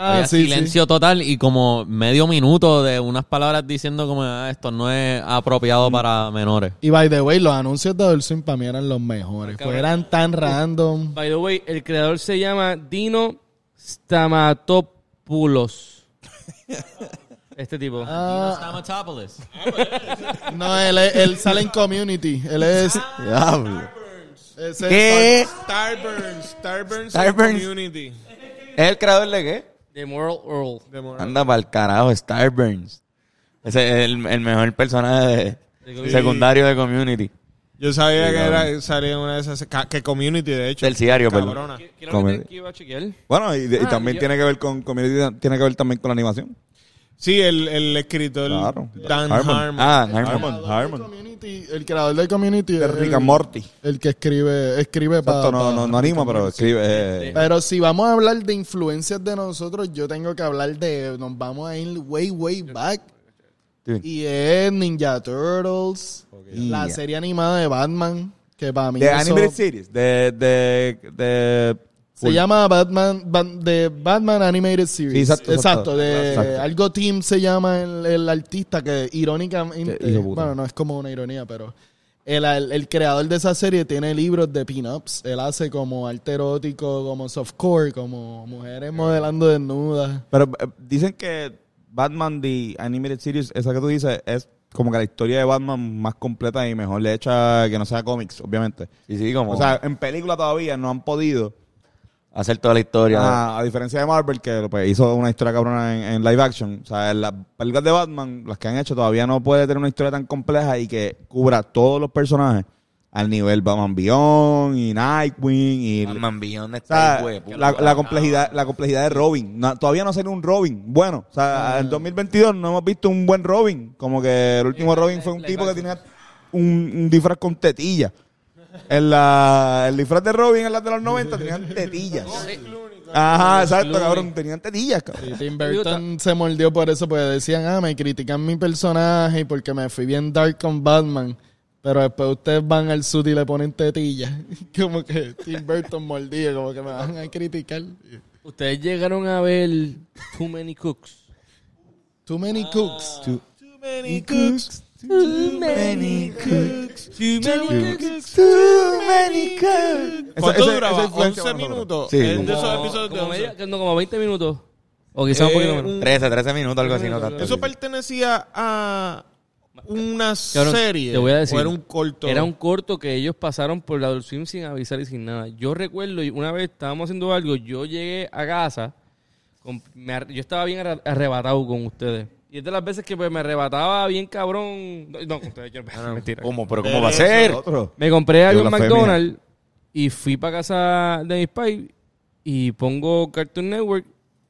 Ah, había sí, silencio total y como medio minuto de unas palabras diciendo como "Ah, esto no es apropiado para menores. Y by the way, los anuncios de Adult Swim para mí eran los mejores. Pues eran tan random. By the way, el creador se llama Dino Stamatopoulos. este tipo. Ah, Stamatopoulos. no, él, es- él sale en Community. Él es... Diablo. Ese- ¿Qué? Starburns, Starburns, Starburns. Community. ¿Es el creador de qué? De Moral Earl. De Moral. Anda para el carajo, Starburns. Ese es el, el mejor personaje de- secundario de Community. Yo sabía Sí, que era salía en una de esas que Community de hecho. Terciario, perdón. Cabrona. ¿Qué- qué era lo Comedy. que- que iba a chequear? Bueno, y, de- y Ah, también yo- tiene que ver con community, tiene que ver también con la animación. Sí, el, el escritor Claro. Dan Harmon. Harmon. Ah, Harmon. Community, el creador de Community De es Rick el, and Morty. el que escribe, escribe para... No, no, no anima, pero escribe. eh, Pero si vamos a hablar de influencias de nosotros, yo tengo que hablar de... Nos vamos a ir way, way back. Sí. Y es Ninja Turtles, la Yeah. serie animada de Batman, que para mí de eso- Animated Series. De. de, de se llama Batman, de Batman Animated Series. Sí, exacto, exacto. de Exacto. algo Team se llama el, el artista que irónicamente, bueno, no es como una ironía, pero el, el- el creador de esa serie tiene libros de pin-ups. Él hace como arte erótico, como softcore, como mujeres modelando desnudas. Pero eh, dicen que Batman The Animated Series, esa que tú dices, es como que la historia de Batman más completa y mejor hecha que no sea cómics, obviamente. Sí, sí, como O sea, en película todavía no han podido. Hacer toda la historia. A, a diferencia de Marvel, que pues, hizo una historia cabrona en, en live action. O sea, las películas de Batman, las que han hecho, todavía no puede tener una historia tan compleja y que cubra todos los personajes al nivel Batman Beyond y Nightwing y... Batman Beyond O está sea, de puta. la, la complejidad, la complejidad de Robin. No, todavía no sale un Robin. Bueno, o sea, en 2022 no hemos visto un buen Robin. Como que el último Robin fue un tipo que tenía un, un disfraz con tetillas. En la, el disfraz de Robin en las de los 90 tenían tetillas. Ajá, exacto, cabrón. Tenían tetillas, cabrón. Y Tim Burton se mordió por eso, porque decían, ah, me critican mi personaje porque me fui bien dark con Batman. Pero después ustedes van al sud y le ponen tetillas. Como que Tim Burton mordido, como que me van a criticar. Ustedes llegaron a ver Too Many Cooks. Too many cooks. Too many cooks. Too many cooks. Too many cooks. Too many cooks. ¿Cuánto duraba? esa influencia 11 para nosotros. minutos. Sí. Es de esos episodios de como 11. media- no, como 20 minutos. O quizás un poquito menos. un- 13, 13 minutos, algo así, no tanto. ¿Eso pertenecía a una Cabrón, serie? Te voy a decir. ¿O era un corto? Era un corto que ellos pasaron por la Swim sin avisar y sin nada. Yo recuerdo, y una vez estábamos haciendo algo, yo llegué a casa, con- me ar- yo estaba bien arre- arrebatado con ustedes. Y es de las veces que pues, me arrebataba bien cabrón. No, no, yo, mentira. ¿Cómo? ¿Pero cómo va a ser? Otro. Me compré algo en blasfemia. McDonald's y fui para casa de mis pais y pongo Cartoon Network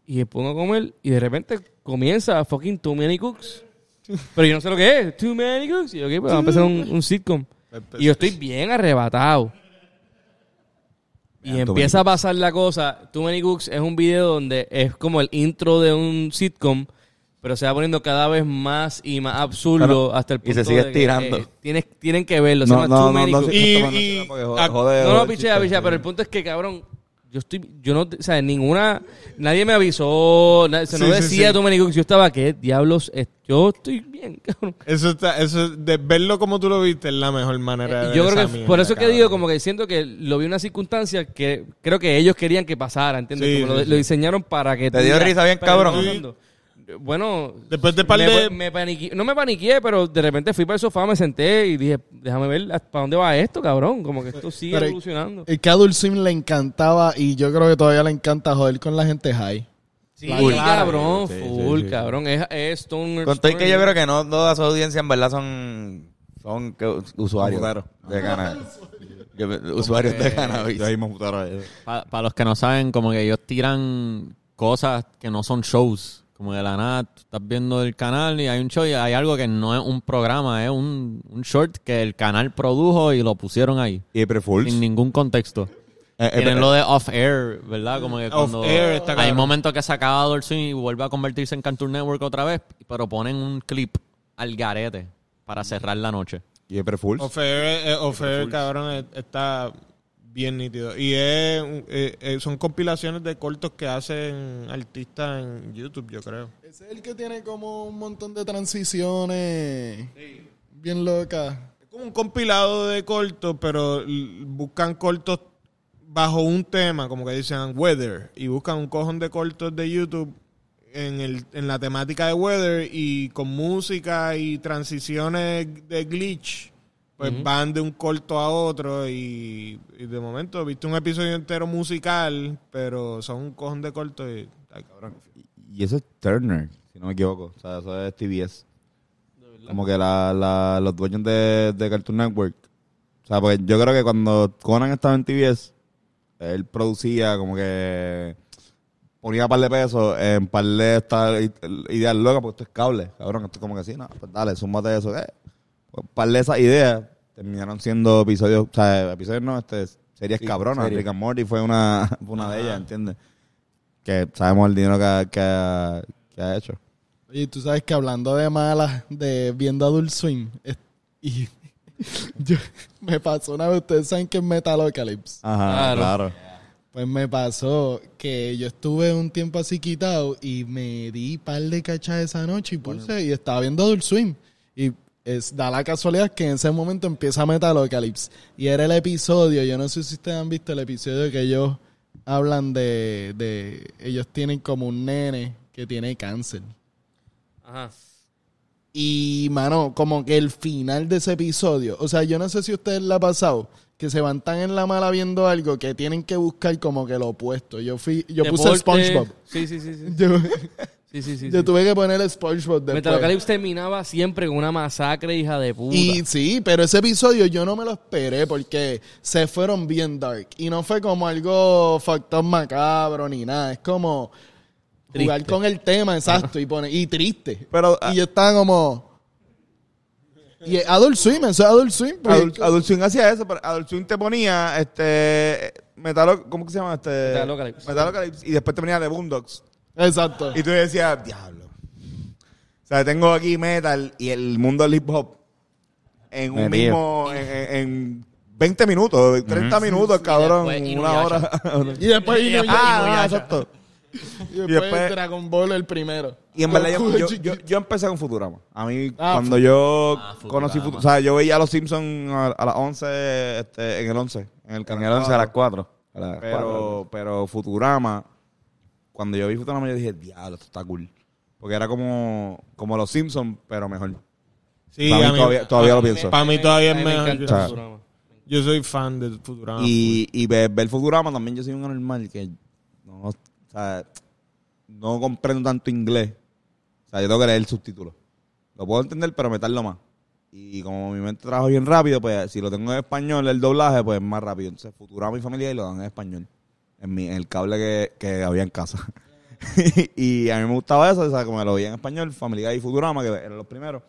y me pongo a comer y de repente comienza fucking Too Many Cooks. Pero yo no sé lo que es. Too Many Cooks. Y yo, ok, pues vamos a empezar un, un sitcom. Y yo estoy bien arrebatado. Y Too empieza a pasar la cosa. Too Many Cooks es un video donde es como el intro de un sitcom, pero se va poniendo cada vez más y más absurdo Claro. hasta el Y punto se sigue de que, estirando. eh, tienes, tienen que verlo. Se No, llama no, Too no, no, sí, Y- no- y- porque jode- ah, jode- No, no, pichea, chiste. pichea, pero el punto es que, cabrón, yo estoy, yo no, o sea, ninguna, nadie me avisó, na- se no Sí, sí, decía sí. Too Many Cooks, yo estaba, ¿qué diablos? Yo estoy bien, cabrón. Eso está, eso, de verlo como tú lo viste es la mejor manera de Y ver yo creo que mierda, por eso que digo, como que siento que lo vi en una circunstancia que creo que ellos querían que pasara, ¿entiendes? Sí, Como sí, lo, sí. lo diseñaron para que... ¿Te dio risa bien, "Espera, ¿qué cabrón?" Bueno, Después de par me, de- me paniqué- no me paniqué, pero de repente fui para el sofá, me senté y dije, déjame ver hasta para dónde va esto, cabrón. Como que esto sigue Pero- evolucionando. El que a Adult Swim le encantaba y yo creo que todavía le encanta joder con la gente high. Sí, Claro. cabrón, Sí, full, sí. cabrón. Es, es Stoner Con todo y que yo creo que no toda su audiencia en verdad son, son que- usuarios Computero. de cannabis. Usuarios de cannabis. Para los que no saben, como que ellos tiran cosas que no son shows. Como de la nada, tú estás viendo el canal y hay un show y hay algo que no es un programa, es un, un short que el canal produjo y lo pusieron ahí. Y April Fools. Sin ningún contexto. Eh, eh, Tienen eh, lo de off-air, ¿verdad? Como que cuando Off-air está hay momentos que se acaba Adult Swim y vuelve a convertirse en Cartoon Network otra vez, pero ponen un clip al garete para cerrar la noche. Y April Fools. Ofer, eh, Ofer, cabrón, eh, está bien nítido. Y es, un- eh, eh, son compilaciones de cortos que hacen artistas en YouTube, yo creo. Ese es el que tiene como un montón de transiciones bien locas. Es como un compilado de cortos, pero buscan cortos bajo un tema, como que dicen weather, y buscan un cojón de cortos de YouTube en, el, en la temática de weather y con música y transiciones de glitch, pues van de un corto a otro y, y de momento viste un episodio entero musical, pero son un cojón de cortos y... ay, cabrón. Y eso es Turner, si no me equivoco. O sea, eso es TBS. Como que la, la, los dueños de, de Cartoon Network. O sea, porque yo creo que cuando Conan estaba en TBS, él producía como que ponía un par de pesos en par de estas ideas locas, porque esto es cable, cabrón. Esto es como que sí, no, pues dale, súmate eso. Eh. Pues par de esas ideas terminaron siendo episodios, o sea, episodios no, este, series cabronas. series. Rick and Morty fue una, fue una de ellas, ¿entiendes? Que sabemos el dinero que, ha- que, ha- que ha hecho. Oye, tú sabes que hablando de malas, de viendo Adult Swim, es- y yo, me pasó una vez, ustedes saben que es Metalocalypse. Ajá, Claro. claro. Pues me pasó que yo estuve un tiempo así quitado y me di par de cachas esa noche y puse y estaba viendo Adult Swim. Y es, da la casualidad que en ese momento empieza Metalocalypse. Y era el episodio, yo no sé si ustedes han visto el episodio que ellos hablan de, de ellos tienen como un nene que tiene cáncer. Ajá. Y, mano, como que el final de ese episodio, o sea, yo no sé si a ustedes le ha pasado que se van tan en la mala viendo algo que tienen que buscar como que lo opuesto. Yo fui, yo puse. SpongeBob. Sí, sí, sí. sí. Yo, Sí, sí, sí. yo sí. tuve que poner SpongeBob después. Metalocalypse terminaba siempre con una masacre, hija de puta. Y sí, pero ese episodio yo no me lo esperé porque se fueron bien dark. Y no fue como algo factor macabro ni nada. Es como jugar con el tema, exacto, y pone, y triste. Pero, ah, y yo estaba como. Y Adult Swim, eso es Adult Swim. porque- Adult, Adult Swim hacía eso, pero Adult Swim te ponía, este, Metalo, ¿cómo que se llama este? Metalocalypse. Metalocalypse. Y después te venía de Boondocks. Exacto. Y tú decías, diablo. O sea, tengo aquí metal y el mundo del hip hop en un Metido. mismo, en, en- en 20 minutos, 30 minutos, cabrón, después una hora. Y después Y después ah, exacto. Y después, y después- Dragon Ball el primero. Y en verdad yo, yo, yo, yo empecé con Futurama. A mí, Ah, cuando yo Ah, Futurama. conocí Futurama, o sea, yo veía a los Simpsons a, a las 11, este, en el 11, en el En canal el 11 a las 4. Pero, pero Futurama, cuando yo vi Futurama, yo dije, diablo, esto está cool. Porque era como, como los Simpsons, pero mejor. Sí, Para mí a mí- todavía, todavía lo pienso. Para mí todavía es me mejor. encanta O sea, Futurama. Yo soy fan de Futurama. Y, y ver, ver Futurama también yo soy un anormal que no, o sea, no comprendo tanto inglés. O sea, yo tengo que leer el subtítulo. Lo puedo entender, pero me tardo más. Y como mi mente trabaja bien rápido, pues si lo tengo en español, el doblaje, pues es más rápido. Entonces, Futurama y familia y lo dan en español. En, mi, en el cable que, que había en casa. y a mí me gustaba eso, o sea, como lo veía en español, Familia y Futurama, que eran los primeros.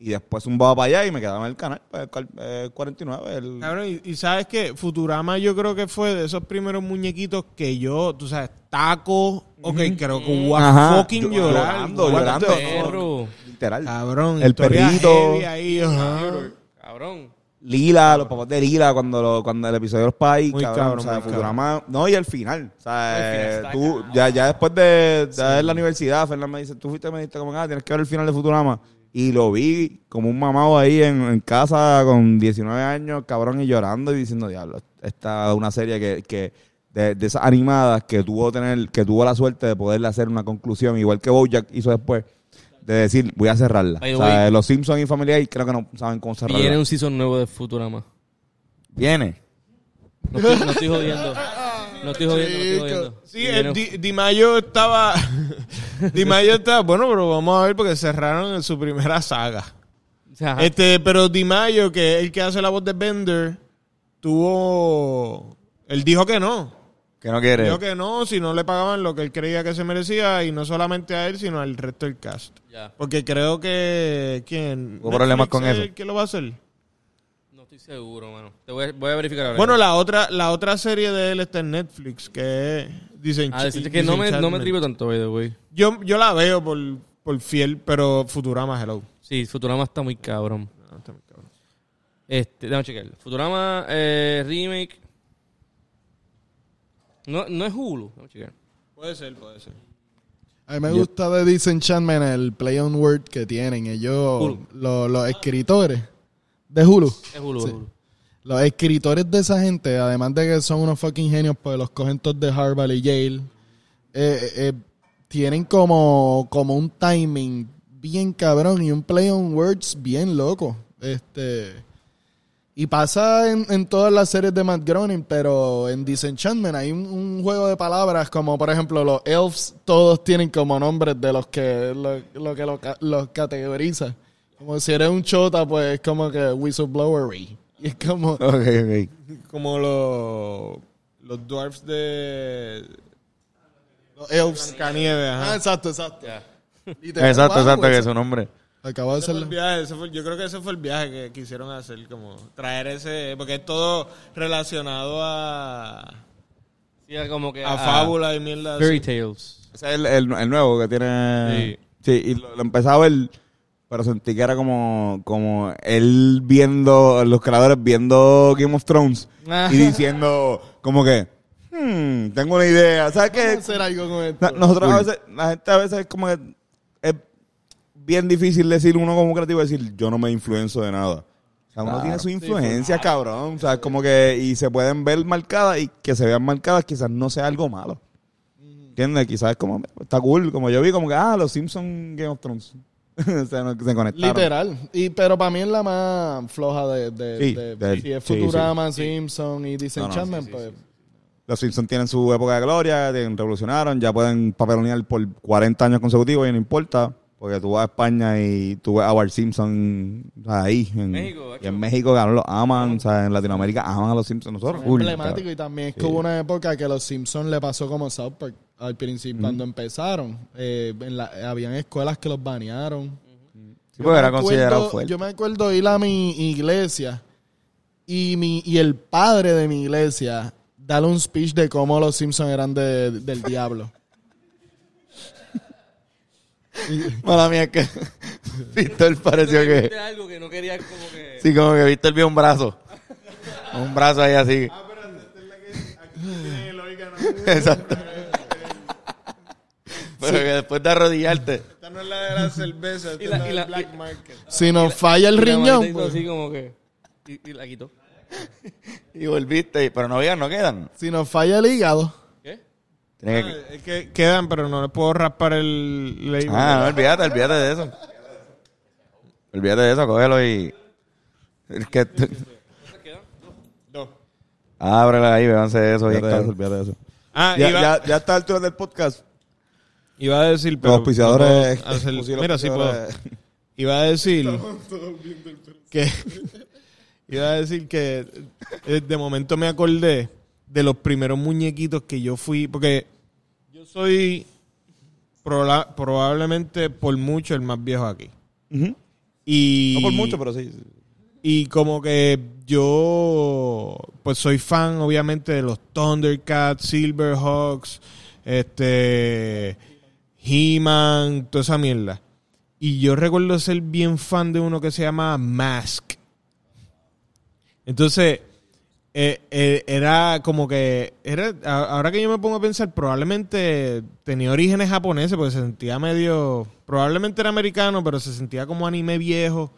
Y después zumbaba para allá y me quedaba en el canal, pues, el cal- eh, 49. El, Cabrón, y, y sabes que Futurama yo creo que fue de esos primeros muñequitos que yo, tú sabes, taco, ok, creo que Ajá. fucking llorando, llorando. Perro. literal. Cabrón, El perrito. heavy ahí, ajá. Cabrón. Lila, los papás de Lila, cuando, lo, cuando el episodio de los pais, cabrón, cabrón, o sea, Futurama, no, y el final, o sea, final eh, tú, ya, ya después de, la universidad, Fernando me dice, tú fuiste, me dijiste como, ah, tienes que ver el final de Futurama, y lo vi como un mamado ahí en, en casa con 19 años, cabrón, y llorando y diciendo, diablo, esta es una serie que, que de, de esas animadas que tuvo tener, que tuvo la suerte de poderle hacer una conclusión, igual que Bojack hizo después, de decir, voy a cerrarla. By the o sea, way, los Simpsons y Familia creo que no saben cómo cerrarla. Viene un season nuevo de Futurama. Viene. No estoy, no estoy jodiendo. No estoy jodiendo, no estoy jodiendo. Sí, el Di, Di Mayo estaba. Di Mayo estaba. Bueno, pero vamos a ver porque cerraron en su primera saga. Este, pero Di Mayo, que es el que hace la voz de Bender, tuvo. Él dijo que no. Que no quiere. Dijo que no, si no le pagaban lo que él creía que se merecía, y no solamente a él, sino al resto del cast. Porque creo que. ¿Quién? Hubo problemas con es eso. el que lo va a hacer? No estoy seguro, mano. Te voy a, voy a verificar ahora. Bueno, la otra, la otra serie de él está en Netflix, que es. Dicen, Ah, decirte que no me, no me tripo tanto, by the way. Yo, yo la veo por, por fiel, pero Futurama, hello. Sí, Futurama está muy cabrón. Este, déjame chequear. Futurama eh, remake. No, no es Hulu. Déjame chequear. Puede ser, puede ser. A mí me gusta de Disenchantment el play on word que tienen ellos, Hulu. los, los escritores de Hulu. Es Hulu, Sí. es Hulu. Los escritores de esa gente, además de que son unos fucking genios, pues los cogen todos de Harvard y Yale, eh, eh, tienen como, como un timing bien cabrón y un play on words bien loco. Este. Y pasa en, en todas las series de Matt Groening, pero en Disenchantment hay un, un juego de palabras como, por ejemplo, los elves, todos tienen como nombres de los que lo, lo que lo los categoriza. Como si eres un chota, pues es como que whistleblowery. Y es como... Como los, los dwarfs de Los elves. Canieves, Ah, ajá. exacto, exacto. Exacto, wow, exacto, que es su nombre. Acabo de el hacerlo. viaje, ese fue- yo creo que ese fue el viaje que quisieron hacer, como traer ese, porque es todo relacionado a, Sí, como que. a fábula y mierda. así. Fairy Tales. Ese es el, el, el nuevo que tiene. Sí, y lo, lo empecé a ver, pero sentí que era como, como él viendo, los creadores viendo Game of Thrones y diciendo, como que, hmm, tengo una idea. ¿Sabes a qué? hacer algo con esto. Nosotros a veces, la gente a veces es como que bien difícil decir uno como creativo, decir yo no me influencio de nada. O sea, uno tiene su influencia, cabrón. O sea, como que, y se pueden ver marcadas y que se vean marcadas quizás no sea algo malo. ¿Entiendes? Quizás es como, está cool, como yo vi como que, ah, los Simpsons Game of Thrones. o sea, no- se conectaron. Literal. Y, pero para mí es la más floja de... de, Sí, de- si es sí, Futurama, Simpson y Disenchantment, pues... Los Simpsons tienen su época de gloria, revolucionaron, ya pueden papelonear por 40 años consecutivos y no importa. Porque tú vas a España y tú ves a Bart Simpson ahí. En México, y en México, cabrón, los aman. O sea, en Latinoamérica aman a los Simpsons. Nosotros, full, emblemático y también es que Sí. hubo una época que los Simpsons le pasó como South Park al principio cuando empezaron eh, en la- habían escuelas que los banearon Sí, porque era considerado acuerdo- fuerte. yo me acuerdo ir a mi iglesia y mi y el padre de mi iglesia dale un speech de cómo los Simpsons eran de- del diablo. Mala mía, es que Víctor pareció que... Algo que no quería como que... Sí, como que Víctor vio un brazo. Un brazo ahí así. Exacto. Pero que después de arrodillarte... Esta no es la de la cerveza, esta Y la- es la y del la- Black Market. Si nos falla el Y la riñón, pues, así como que... Y, y la quitó. Y volviste. y- Pero no no quedan. si nos falla el hígado, ¿Qué? Tienes Ah, que... Es que quedan, pero no les puedo raspar el label. Ah, no, olvídate, olvídate de eso. Olvídate de eso, cógelo y... Es que... Dos. Ábrela ahí, véanse eso. bien Olvídate de eso, olvídate de eso. Ah, Ya, iba, ya, ya a esta altura del podcast, iba a decir, los pero... auspiciadores... no puedo hacer- mira, sí puedo. Iba a decir que iba a decir que de momento me acordé de los primeros muñequitos que yo fui porque yo soy probablemente por mucho el más viejo aquí y No por mucho, pero sí. sí. y como que yo pues soy fan obviamente de los Thundercats, Silverhawks, este He-Man, toda esa mierda. Y yo recuerdo ser bien fan de uno que se llama Mask. Entonces, eh, eh, era como que, era, ahora que yo me pongo a pensar, probablemente tenía orígenes japoneses, porque se sentía medio, probablemente era americano, pero se sentía como anime viejo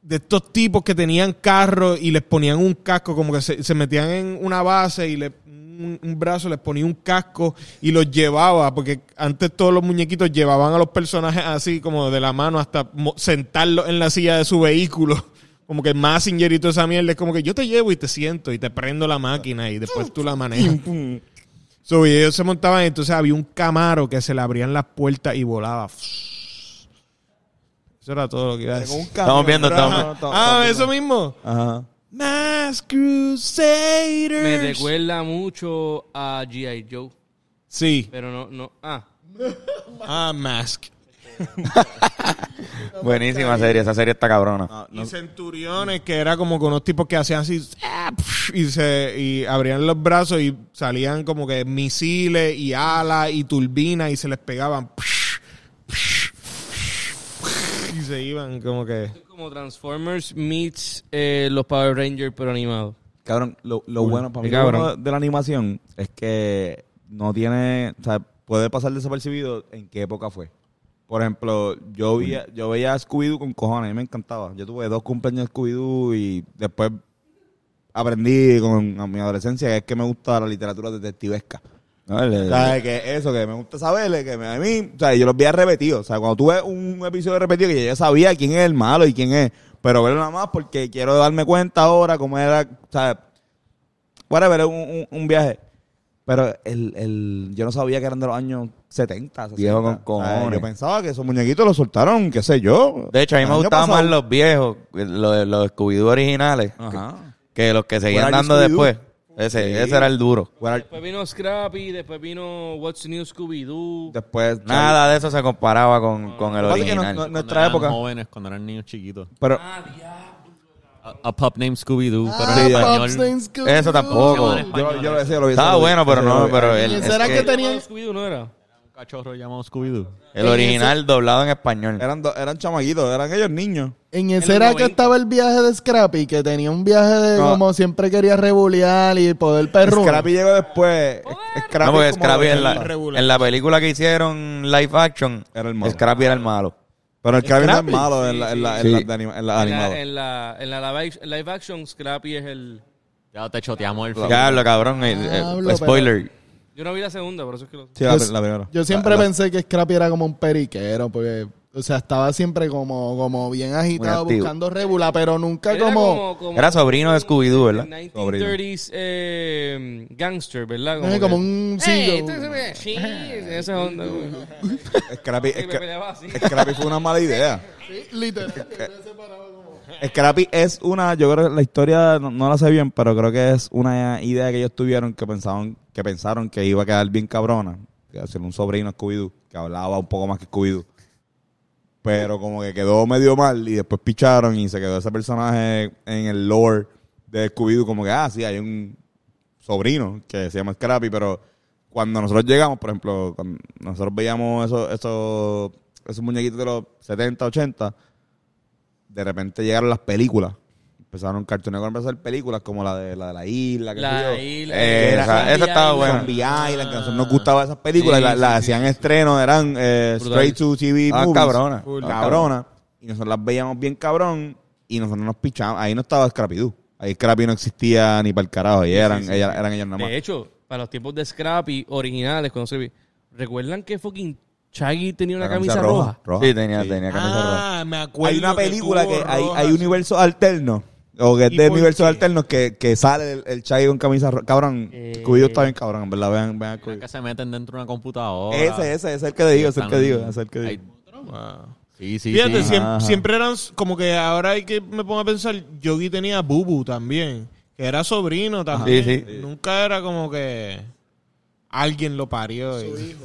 de estos tipos que tenían carros y les ponían un casco, como que se, metían en una base y le, un, un brazo les ponía un casco y los llevaba, porque antes todos los muñequitos llevaban a los personajes así como de la mano hasta sentarlos en la silla de su vehículo. Como que Massinger y toda esa mierda es como que yo te llevo y te siento y te prendo la máquina y después tú la manejas. So, y ellos se montaban y entonces había un camaro que se le abrían las puertas y volaba. Eso era todo lo que iba a decir. Estamos viendo, estamos. Ah, eso mismo. Ajá. Mass Crusaders. Me recuerda mucho a G.I. Joe. Sí. Pero no, no. Ah. Ah, Mask. Buenísima serie, esa serie está cabrona. Y Centuriones, que era como con unos tipos que hacían así y se y abrían los brazos y salían como que misiles y alas y turbinas y se les pegaban y se iban como que como Transformers meets eh, los Power Rangers, pero animados. Cabrón, lo, lo bueno para mí cabrón. de la animación es que no tiene, o sea, puede pasar desapercibido en qué época fue. Por ejemplo, yo veía, yo veía a Scooby-Doo con cojones, a mí me encantaba. Yo tuve dos cumpleaños de Scooby-Doo y después aprendí con a mi adolescencia que es que me gusta la literatura detectivesca. Sea, que eso, que me gusta saberle, que me- a mí, o sea, yo los veía repetidos. O sea, cuando tú ves un episodio repetido, que yo ya sabía quién es el malo y quién es, pero verlo nada más porque quiero darme cuenta ahora cómo era, o sea, whatever, un, un viaje. Pero el, el, yo no sabía que eran de los años 70, 60. Viejo con cojones. yo pensaba que esos muñequitos los soltaron, qué sé yo. De hecho, a mí me gustaban pasado. más los viejos, los, los Scooby-Doo originales, Ajá. que, que los que seguían dando después. Ese, Sí. ese era el duro. Después vino Scrappy, después vino What's New Scooby-Doo. Después, Nada de eso se comparaba con, con el Lo que pasa es que no- original. Cuando nuestra eran época. jóvenes, cuando eran niños chiquitos. Pero, A, a Pup Named Scooby-Doo, pero Ah, en ya. español. Pops Named Scooby-Doo. Eso tampoco. yo, yo lo decía, lo vi. Estaba bueno, pero no, pero el, ¿Y es será que que tenía- Scooby-Doo no era? Un cachorro llamado Scooby-Doo. el original doblado en español. Eran, do- eran chamaquitos, eran ellos niños. En En ese los era que 90. estaba el viaje de Scrappy, que tenía un viaje de No. como siempre quería rebulear y poder perro. Scrappy llegó después. Scrappy no, porque como Scrappy en la, regular. en la película que hicieron live action, Era el malo. Scrappy era el malo. Pero el Scrappy no es malo en la, en la, en Sí. la, en la En animada. la, en la, en la live, action, Scrappy es el... Ya te choteamos el Ya lo cabrón, el- el- Diablo, spoiler. Yo no vi la segunda, por eso es que lo... Sí, la, Yo- la primera. Yo siempre La- la- pensé que Scrappy era como un periquero, porque, o sea, estaba siempre como, como bien agitado, buscando rebula, pero nunca Era como, como- Era sobrino de Scooby-Doo, ¿verdad? 1930s eh, gangster, ¿verdad? como que- un sí, Hey, este Sí, esa onda, güey. Scrappy. Scrappy fue una mala idea. literal. Scrappy es una, yo creo que la historia no, no la sé bien, pero creo que es una idea que ellos tuvieron que pensaban que pensaron que iba a quedar bien cabrona, que hacer un sobrino a Scooby-Doo, que hablaba un poco más que Scooby-Doo. Pero como que quedó medio mal y después picharon y se quedó ese personaje en el lore de Scooby-Doo como que, ah, sí, hay un sobrino, que se llama Scrappy, pero cuando nosotros llegamos, por ejemplo, cuando nosotros veíamos esos, esos, esos muñequitos de los 70, 80, de repente llegaron las películas. Empezaron Cartoon Network a empezar películas como la de la, de la isla, que La isla. Eh, esa- Zombie esa estaba buena. Zombie Island, que a nosotros nos gustaban esas películas, Sí, y la- sí, las sí, hacían estreno, eran eh, straight to TV Ah, movies. cabrona. Full Ah, cabrona. Y nosotros las veíamos bien cabrón y nosotros nos pichamos. Ahí no estaba Scrappy Doo. Ahí Scrappy no existía ni para el carajo. Ahí eran, ellas- eran ellos nada más. De hecho, para los tiempos de Scrappy originales, cuando se vi, ¿recuerdan que fucking Shaggy tenía una La camisa, roja? Sí, tenía, tenía camisa roja. Ah, me acuerdo. Hay una que película que, tuvo hay, roja, hay universos alternos. O que es ¿Y de universos alternos que, que sale el, el Chaggy con camisa roja. Cabrón, Eh. Scooby-Doo está bien cabrón, en verdad. Vean, vean Es Scooby-Doo. que se meten dentro de una computadora. Ese, ese, ese es el que digo, ese es el que digo, ese es el que digo. Hay- Ah. Sí, sí, Fíjate, sí. siem- Ajá. siempre, eran como que ahora hay que me pongo a pensar, Yogi tenía Bubu también, que era sobrino también. Sí, sí. Nunca era como que alguien lo parió. y-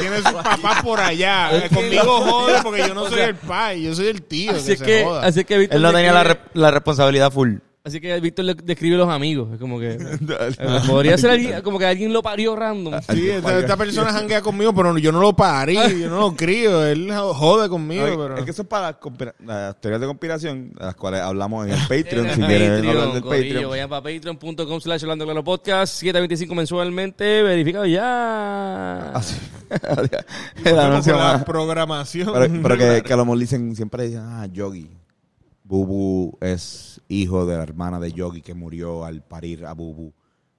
Tiene sus papás por allá. Conmigo jode porque yo no soy el pai, yo soy el tío. Así que se que, joda. así que Víctor Él no tenía la, describe- re- la responsabilidad full. Así que Víctor le describe los amigos. Es como que. eh, podría ser alguien, como que alguien lo parió random. Sí, esta, esta persona janguea conmigo, pero yo no lo parí, yo no lo crío. Él jode conmigo, Ay, pero... Es que eso es para las, teorías de conspiración, de las cuales hablamos en el Patreon. si quieren hablar Patreon, del corillo, Patreon. Vayan para patreon.com slash hablando claro podcast. 725 mensualmente. Verificado ya. el anuncio la programación. Pero, pero que, que a lo mejor dicen, siempre dicen, ah, Yogi. Bubu es hijo de la hermana de Yogi que murió al parir a Bubu.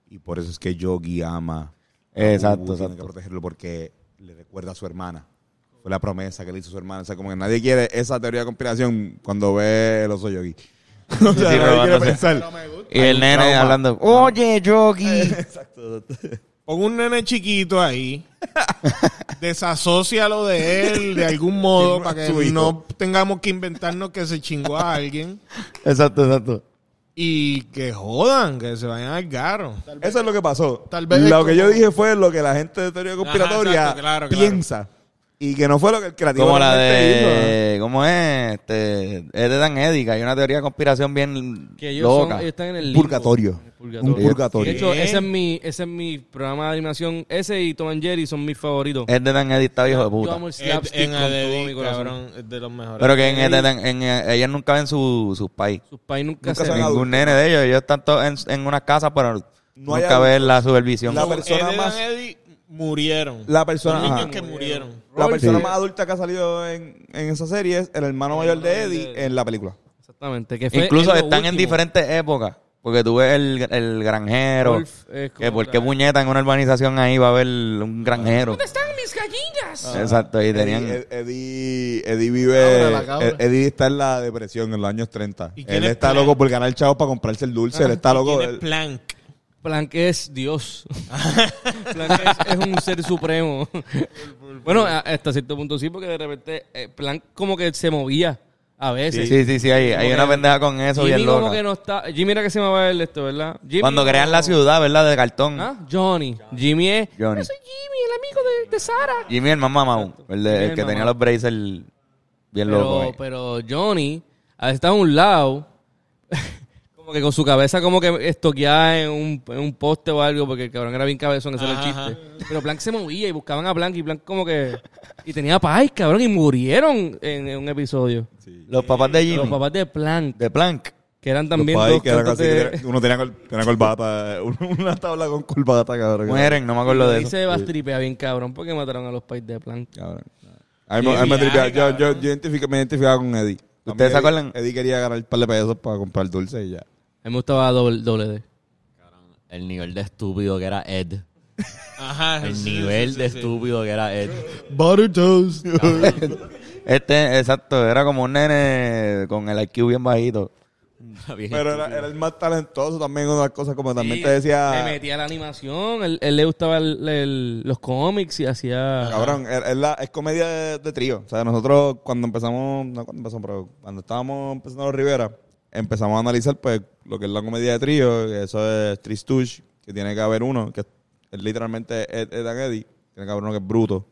Y por eso es que Yogi ama. a Exacto, Bubu, Tiene exacto. que protegerlo porque le recuerda a su hermana. Fue la promesa que le hizo su hermana. O sea, como que nadie quiere esa teoría de conspiración cuando ve el oso Yogi. o sea, Sí, nadie quiere robándose. pensar. Y el nene trauma. hablando, oye, Yogi. Exacto. Pon un nene chiquito ahí. Desasócialo de él de algún modo para que no tengamos que inventarnos que se chingó a alguien. exacto, exacto. Y que jodan, que se vayan al garro. Eso es lo que pasó. Tal vez lo que yo dije fue lo que la gente de teoría conspiratoria exacto, claro, claro. piensa. Y que no fue lo que el creativo Como la hizo. de, ¿cómo es? Este, es de Dan Eddy, que hay una teoría de conspiración bien Que ellos, son- loca. ellos están en el limbo. Purgatorio. En purgatorio. Un purgatorio. De hecho, ese es mi, ese es mi programa de animación. Ese y Tom and Jerry son mis favoritos. Es de Dan Eddy, está viejo de Yo puta. amo el En, en con todo mi corazón. cabrón, es de los mejores. Pero que en, Ed- en, en- en- ellas nunca ven su- sus pais. Sus pais nunca, Nunca se ven. Ningún nene de ellos. Ellos están todos en, en una casa, pero No nunca ven la supervisión. La Ed persona y más- murieron. La persona, Los niños ajá. que murieron. La persona Sí. más adulta que ha salido en, en esa serie es el hermano mayor de Eddie en la película. Exactamente. Que fue Incluso en están en último. diferentes épocas. Porque tú ves el, el granjero. Wolf es como que por qué la- puñeta en una urbanización ahí va a haber un granjero. ¿Dónde están mis gallinas? Exacto, y tenían... Eddie, Eddie, Eddie Cabra, vive. la cabra. Ed- Eddie está en la depresión en los años 30. ¿Y quién Él es está loco por ganar chavos para comprarse el dulce. Él está loco. ¿Quién es él- Plank? Plank es Dios. Plank es, es un ser supremo. bueno, a- hasta cierto punto sí, porque de repente eh, Plank como que se movía a veces. Sí, sí, sí, hay, hay Como una pendeja con eso Jimmy bien como loca. que no está... Jimmy era que se llamaba él esto, ¿verdad? Jimmy Cuando crean la como- ciudad, ¿verdad? De cartón. ¿Ah? Johnny. Jimmy es... Johnny. Yo soy Jimmy, el amigo de, de Sara. Jimmy el más mamón. El, de- el el que tenía los braces bien locos. Pero, ahí. pero Johnny a veces está a un lado, como que con su cabeza como que estoqueada en un, en un poste o algo, porque el cabrón era bien cabezón, ese era el chiste. Pero Plank se movía y buscaban a Plank y Plank como que... Y tenía paz, cabrón, y murieron en, en un episodio. Los papás de Jimmy. Los papás de Plank, De Plank. que eran también dos que eran así de... uno tenía, col- tenía corbata, una tabla con corbata, cabrón. Mueren, no me acuerdo de eso. se bastripea bien cabrón porque mataron a los pais de Plank. Cabrón. A mí, me- a mí me Sí, tripea. yo, yo, yo identifico- me identificaba con Eddie. ¿Ustedes se acuerdan? Eddie quería ganar un par de pesos para comprar dulce y ya. A mí me gustaba doble, doble D. El nivel de estúpido que era Ed. Ajá. El sí, nivel sí, de sí, estúpido que era Ed. Butter toast. Este, exacto, era como un nene con el IQ bien bajito. Bien Pero era, era el más talentoso también, una de las cosas como también Sí, te decía... Le metía la animación, él, él le gustaba el- el- los cómics y hacía... Cabrón, es, es la- es comedia de, de trío. O sea, nosotros cuando empezamos, no cuando empezamos, pero cuando estábamos empezando los Rivera, empezamos a analizar pues lo que es la comedia de trío, que eso es Tristush, que tiene que haber uno, que es literalmente Ed, Ed and Eddie, tiene que haber uno que es bruto,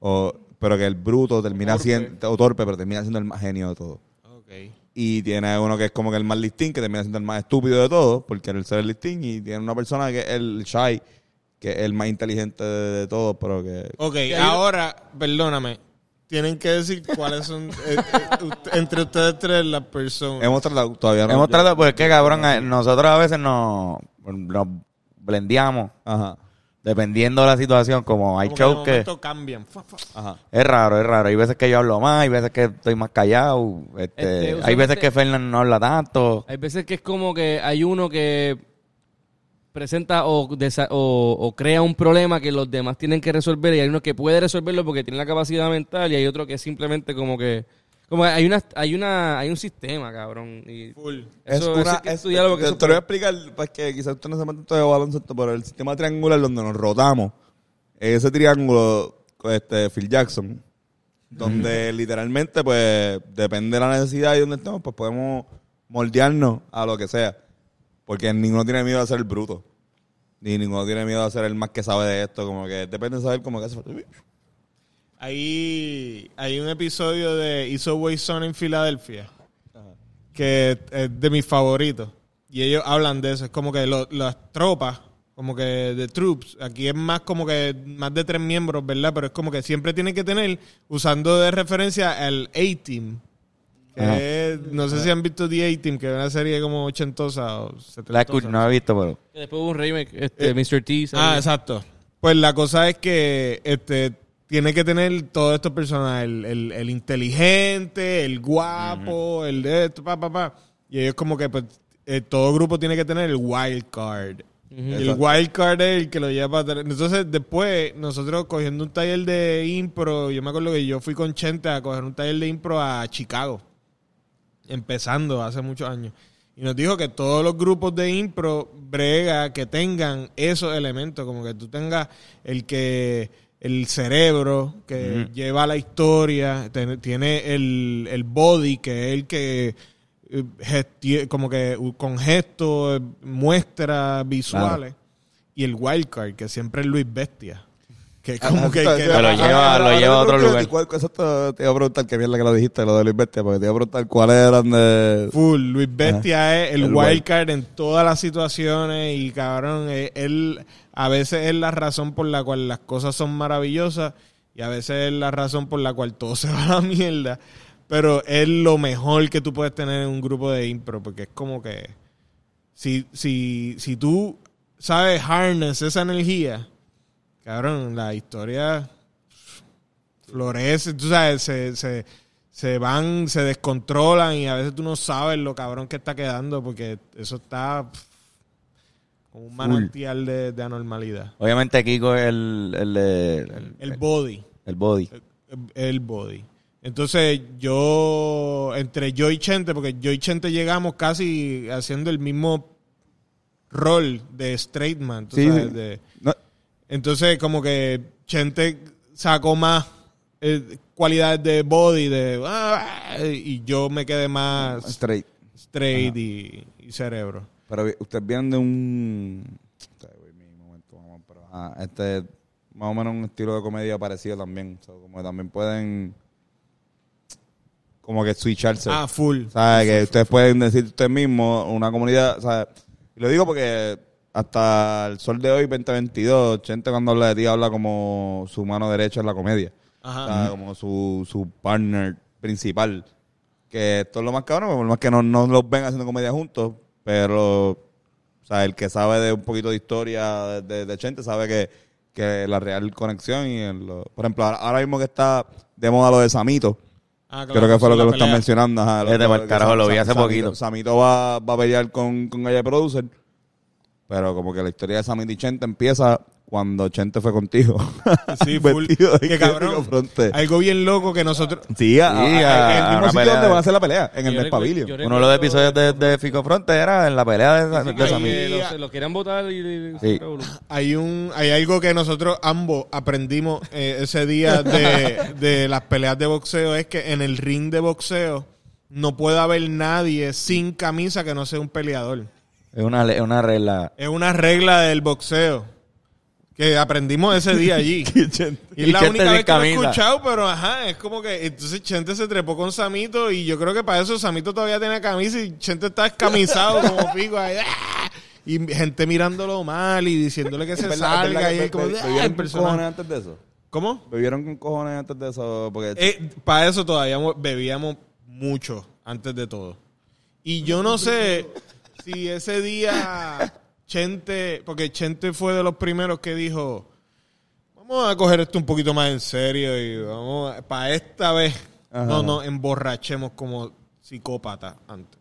o, pero que el bruto termina siendo, o torpe, pero termina siendo el más genio de todo. Ok. Y tiene uno que es como que el más listín, que termina siendo el más estúpido de todos, porque él ser el listín. Y tiene una persona que es el shy, que es el más inteligente de, de todos, pero que... Ok, ahora, perdóname. Tienen que decir cuáles son eh, eh, entre ustedes tres las personas. Hemos tratado, todavía no... Hemos tratado, pues es que cabrón, nosotros a veces nos, nos blendeamos Ajá, dependiendo de la situación, como hay Como shows que cambian. Fa, fa. ajá. es raro, es raro. Hay veces que yo hablo más, hay veces que estoy más callado, este, Este, hay veces que Fernan no habla tanto. Hay veces que es como que hay uno que presenta o, desa- o, o crea un problema que los demás tienen que resolver y hay uno que puede resolverlo porque tiene la capacidad mental y hay otro que simplemente como que como hay una hay una hay un sistema cabrón y Full. Es eso, una, eso hay que es- estudiarlo porque te, eso te lo voy a explicar, pues que quizás usted no se mete tanto de baloncesto, pero el sistema triangular donde nos rotamos, ese triángulo, este, Phil Jackson, donde literalmente, pues, depende de la necesidad y donde estemos, pues podemos moldearnos a lo que sea. Porque ninguno tiene miedo a ser el bruto. Ni ninguno tiene miedo a ser el más que sabe de esto. Como que depende de saber cómo que hace falta. Hay, un episodio de It's Always Sunny en Filadelfia que es de mis favoritos. Y ellos hablan de eso. Es como que lo- las tropas, como que de troops, aquí es más como que más de tres miembros, ¿verdad? Pero es como que siempre tienen que tener, usando de referencia al A-Team. Es- no sé si han visto The A-Team, que es una serie como ochentosa o setentosa. La escucho, no la he visto, pero después hubo un remake este Eh, Mr. T ¿sabes? Ah, exacto. Pues la cosa es que este tiene que tener todos estos personajes, el, el- el inteligente, el guapo, el de esto, pa, pa, pa. Y ellos como que pues eh, todo grupo tiene que tener el wild card. El wild card es el que lo lleva para atrás. Entonces, después, nosotros cogiendo un taller de impro, yo me acuerdo que yo fui con Chente a coger un taller de impro a Chicago empezando hace muchos años. Y nos dijo que todos los grupos de impro brega que tengan esos elementos, como que tú tengas el que el cerebro que lleva la historia, tiene el, el body que es el que eh, como que con gestos, eh, muestras visuales, y el wildcard que siempre es Luis Bestia. Que como que, que- Pero lo lleva- lo lleva a otro lugar. ¿Cuál, exacto, te iba a preguntar qué mierda que lo dijiste, lo de Luis Bestia, porque te iba a preguntar cuáles eran de... Full, Luis Bestia es el, El wild wild. card en todas las situaciones y cabrón, eh, él a veces es la razón por la cual las cosas son maravillosas y a veces es la razón por la cual todo se va a la mierda, pero es lo mejor que tú puedes tener en un grupo de impro porque es como que si, si, si tú sabes harness esa energía, cabrón, la historia florece, tú sabes, se, se, se van, se descontrolan y a veces tú no sabes lo cabrón que está quedando porque eso está pff, como un manantial de, de anormalidad. obviamente Kiko es el, el, El body, el body. el body. Entonces yo, entre yo y Chente, porque yo y Chente llegamos casi haciendo el mismo rol de straight man, tú Sí, sabes, de- No, Entonces, como que Chente sacó más eh, cualidades de body, de ah, y yo me quedé más straight. straight y, y cerebro. Pero ustedes vienen de un... Este, ajá, este, más o menos un estilo de comedia parecido también. O sea, como que también pueden... Como que switcharse. Ah, full. ¿Sabes? Que ustedes pueden decir ustedes mismos, una comunidad, ¿sabes? Y lo digo porque hasta el sol de hoy, 2022, gente cuando habla de ti habla como su mano derecha en la comedia. Ajá. O sea, como su, su partner principal. Que esto es lo más cabrón, por más que no, no los ven haciendo comedia juntos, pero, o sea, el que sabe de un poquito de historia de, de, de Chente sabe que, que la real conexión y el- lo- por ejemplo, ahora, mismo que está de moda lo de Samito, Ah, claro, Creo que fue lo que lo pelea. están mencionando. Ajá, lo- pa'l que carajo, lo vi hace Samito- poquito. Samito va, va a pelear con, con ella Producer. Pero como que la historia de Samito y Chente empieza cuando Chente fue contigo. Sí, full. De Que cabrón. Fronte. Algo bien loco que nosotros. Sí, a- Sí, a- a- en el mismo sitio pelea donde de- van a hacer la pelea, en el Yo Pavilion. yo Uno de los episodios de, de Fico Fronte era en la pelea de, de, Samito. los, los querían votar y, y- Sí. Hay un hay algo que nosotros ambos aprendimos eh, ese día de, de las peleas de boxeo es que en el ring de boxeo no puede haber nadie sin camisa que no sea un peleador. Es una, le- una regla. Es una regla del boxeo. Que aprendimos ese día allí. y es Y la Chente única vez que lo he escuchado, pero ajá, es como que entonces Chente se trepó con Samito y yo creo que para eso Samito todavía tiene camisa y Chente está descamisado como pico ahí. ¡ah! Y gente mirándolo mal y diciéndole que se ¿Verdad- salga y él como, "Ah, ¿Bebieron el con personaje". cojones antes de eso? ¿Cómo? ¿Bebieron con cojones antes de eso? Porque Eh, para eso todavía mo- bebíamos mucho antes de todo. Y yo no sé si ese día Chente, porque Chente fue de los primeros que dijo, vamos a coger esto un poquito más en serio y vamos, para esta vez no nos emborrachemos como psicópatas antes.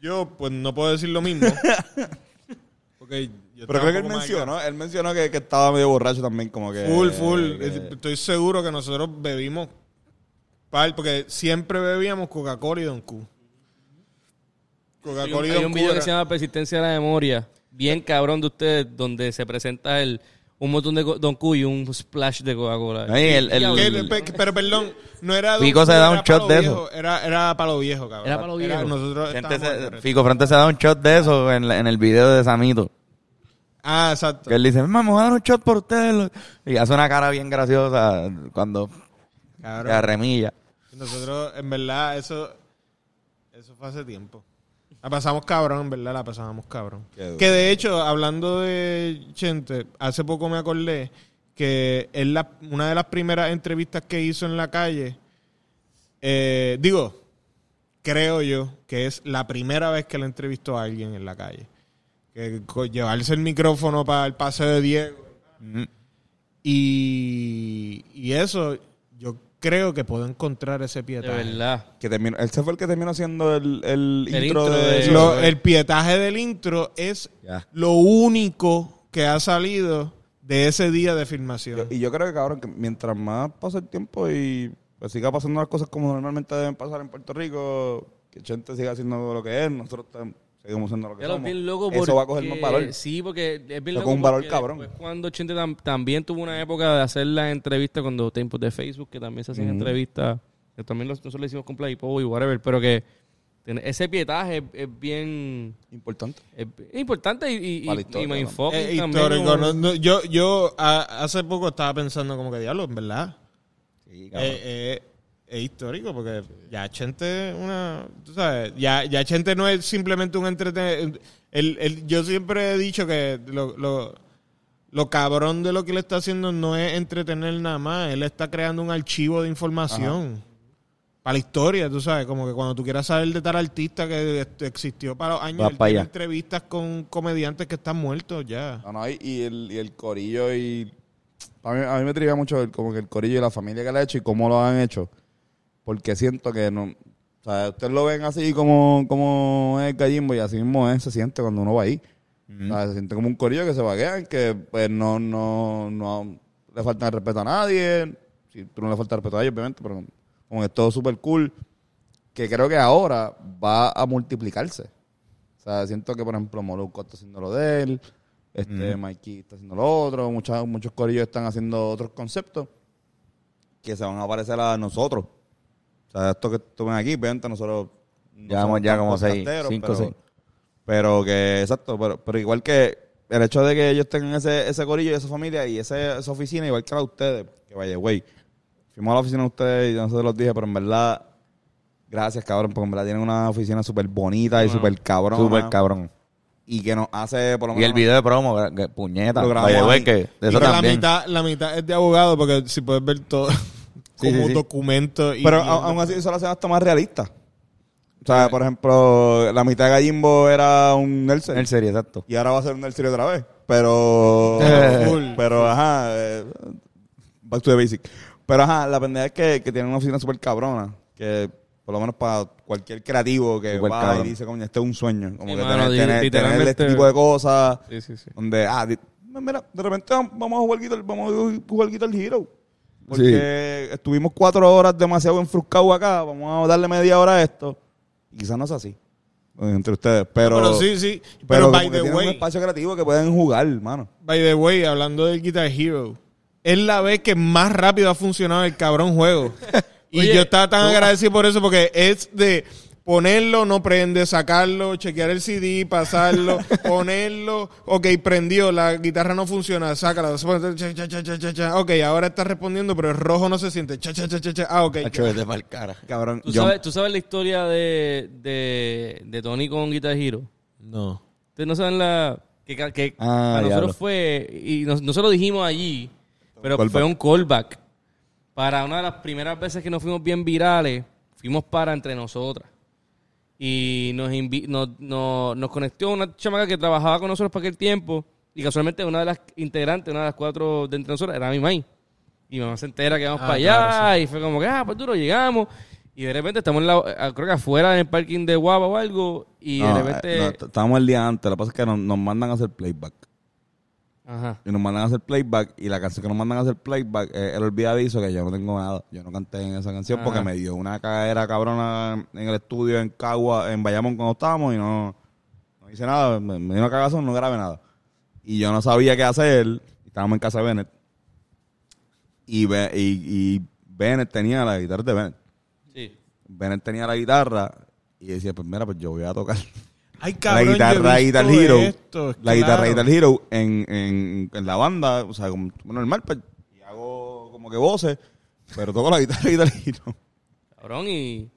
Yo pues no puedo decir lo mismo. Porque yo Pero creo que él mencionó, él mencionó que, que estaba medio borracho también, como que... Full, full. que- Estoy seguro que nosotros bebimos porque siempre bebíamos Coca-Cola y Don Q. Hay un, hay un video que se llama Persistencia de la Memoria, bien cabrón de ustedes, donde se presenta el un montón de Don Q y un splash de Coca-Cola. Pero perdón, no era Don Fico Q, se da un shot de viejo, eso. Era, era para lo viejo, cabrón. Era pa' lo viejo. nosotros. Fico Frente se da un shot de eso en, el video de Samito. Ah, exacto. Que él dice, vamos a dar un shot por ustedes. Y hace una cara bien graciosa cuando Cabrón. se arremilla. Nosotros, en verdad, eso eso fue hace tiempo. La pasamos cabrón, verdad, la pasábamos cabrón. Que de hecho, hablando de Chente, hace poco me acordé que es la, una de las primeras entrevistas que hizo en la calle. eh, digo, creo yo que es la primera vez que le entrevistó a alguien en la calle. Que llevarse el micrófono para el paseo de Diego. Y, y eso, yo creo que puedo encontrar ese de pietaje. verdad. que terminó, él se fue el que terminó haciendo el, el, El intro, intro de... de- eso. Lo- el pietaje del intro es Ya. lo único que ha salido de ese día de filmación. Y yo creo que, cabrón, que mientras más pasa el tiempo y pues, siga pasando las cosas como normalmente deben pasar en Puerto Rico, que Chente siga haciendo lo que es, nosotros tam- seguimos siendo lo que somos. bien loco Eso va a coger más valor. Sí, porque es bien loco un valor cabrón. después cuando Chente tam- también tuvo una época de hacer las entrevistas cuando tiempos de Facebook, que también se hacían entrevistas, que también nosotros le hicimos con Play y whatever, pero que ese pietaje es, es bien Importante. es, importante y, y, la y- historia, y ¿no? mindfucking Es también, histórico. como- no- no, yo yo a- hace poco estaba pensando como que diablo, en verdad. Sí, cabrón. Eh, eh, es histórico porque ya Chente una tú sabes ya ya Chente no es simplemente un entretenimiento el, el- yo siempre he dicho que lo, lo, lo cabrón de lo que le está haciendo no es entretener nada más él está creando un archivo de información para la historia tú sabes como que cuando tú quieras saber de tal artista que existió para los años él tiene entrevistas con comediantes que están muertos ya. No, no, y, y el, y el corillo y... A mí, a mí me trivia mucho el- como que el corillo y la familia que le ha hecho y cómo lo han hecho. Porque siento que no... O sea, ustedes lo ven así como, como es Gallimbo y así mismo es, se siente cuando uno va ahí. O sea, se siente como un corillo que se vaguean, que pues no, no, no le falta el respeto a nadie. Si tú no le falta el respeto a ellos, obviamente, pero como que es todo súper cool. Que creo que ahora va a multiplicarse. O sea, siento que, por ejemplo, Molusco está haciendo lo de él, este Mikey está haciendo lo otro, muchos, muchos corillos están haciendo otros conceptos que se van a parecer a nosotros. O sea, esto que tú ven aquí, obviamente nosotros... no Llevamos somos ya como seis, podcasteros, cinco, pero- seis. Pero que, exacto, pero, pero igual que el hecho de que ellos tengan ese, ese corillo y esa familia y ese, esa oficina, igual que la de ustedes, que vaya, güey, fuimos a la oficina de ustedes y no se los dije, pero en verdad, gracias, cabrón, porque en verdad tienen una oficina súper bonita y súper cabrón. Súper cabrón. Y que nos hace, por lo Y menos... el video de promo, que- que puñeta. Lo way, ahí. que de Y eso que la mitad la mitad es de abogado porque si puedes ver todo como sí, sí. documento y Pero aún así eso lo hacen hasta más realista. O sea, por ejemplo, la mitad de Gallimbo era un Nelson. El serie, exacto. Y ahora va a ser un Nelson otra vez. Pero. Pero, ajá. eh, back to the basic. Pero, ajá, la pendeja es que, que tienen una oficina súper cabrona. Que, por lo menos para cualquier creativo que va cabrón. y dice, coño, este es un sueño. Como Sí, que mano, tener, tener- este tipo de cosas. Sí, sí, sí. Donde, ah, mira, de repente vamos a jugar Guitar, vamos a jugar Guitar Hero. Porque estuvimos cuatro horas demasiado enfruscados acá, vamos a darle media hora a esto. Y quizás no es así. Entre ustedes. Pero, pero sí, sí. Pero, pero by the tienen un way, espacio creativo que pueden jugar, hermano. by the way, hablando del Guitar Hero, es la vez que más rápido ha funcionado el cabrón juego. y Oye, yo estaba tan agradecido por eso porque es de ponerlo, no prende, sacarlo, chequear el CD, pasarlo, ponerlo, ok, prendió, la guitarra no funciona, sácala, cha, cha, cha, cha, cha, cha. ok, ahora está respondiendo, pero el rojo no se siente, cha, cha, cha, cha, cha. ah, ok. Vete pa'l cara. Cabrón, ¿Tú yo- sabes, ¿Tú sabes la historia de, de, de Tony con Guitar Hero? No. Ustedes no saben la... Que, que- Ah, para nosotros fue... Y nos- nosotros dijimos allí, pero Callback. fue un callback. Para una de las primeras veces que nos fuimos bien virales, fuimos para entre nosotras. Y nos, invi- nos, nos, nos conectó una chamaca que trabajaba con nosotros para aquel tiempo. Y casualmente una de las integrantes, una de las cuatro de entre nosotros, era mi maíz. Y mi mamá se entera que vamos Ah, para allá. claro, Y fue como que, ah, pues duro, llegamos. Y de repente estamos en la, eh, creo que afuera en el parking de Guava o algo. Y no, de eh, repente. no, t- estábamos el día antes. Lo que pasa es que nos, nos mandan a hacer playback. Ajá. Y nos mandan a hacer playback. Y la canción que nos mandan a hacer playback es El Olvidadizo, que yo no tengo nada. Yo no canté en esa canción porque me dio una cagadera cabrona en el estudio en Cagua, en Bayamón cuando estábamos y no, no hice nada. Me, me dio una cagazón, no grabé nada. Y yo no sabía qué hacer. Estábamos en casa de Bennett. Y, Be- y, y Bennett tenía la guitarra de Bennett. Sí. Bennett tenía la guitarra y decía, pues mira, pues yo voy a tocar Ay, la cabrón, guitarra Guitar Hero. esto, la guitarra claro. Guitar Hero en, en, en la banda, o sea, como normal, pues, y hago como que voces, pero toco la guitarra Guitar Hero. Cabrón, y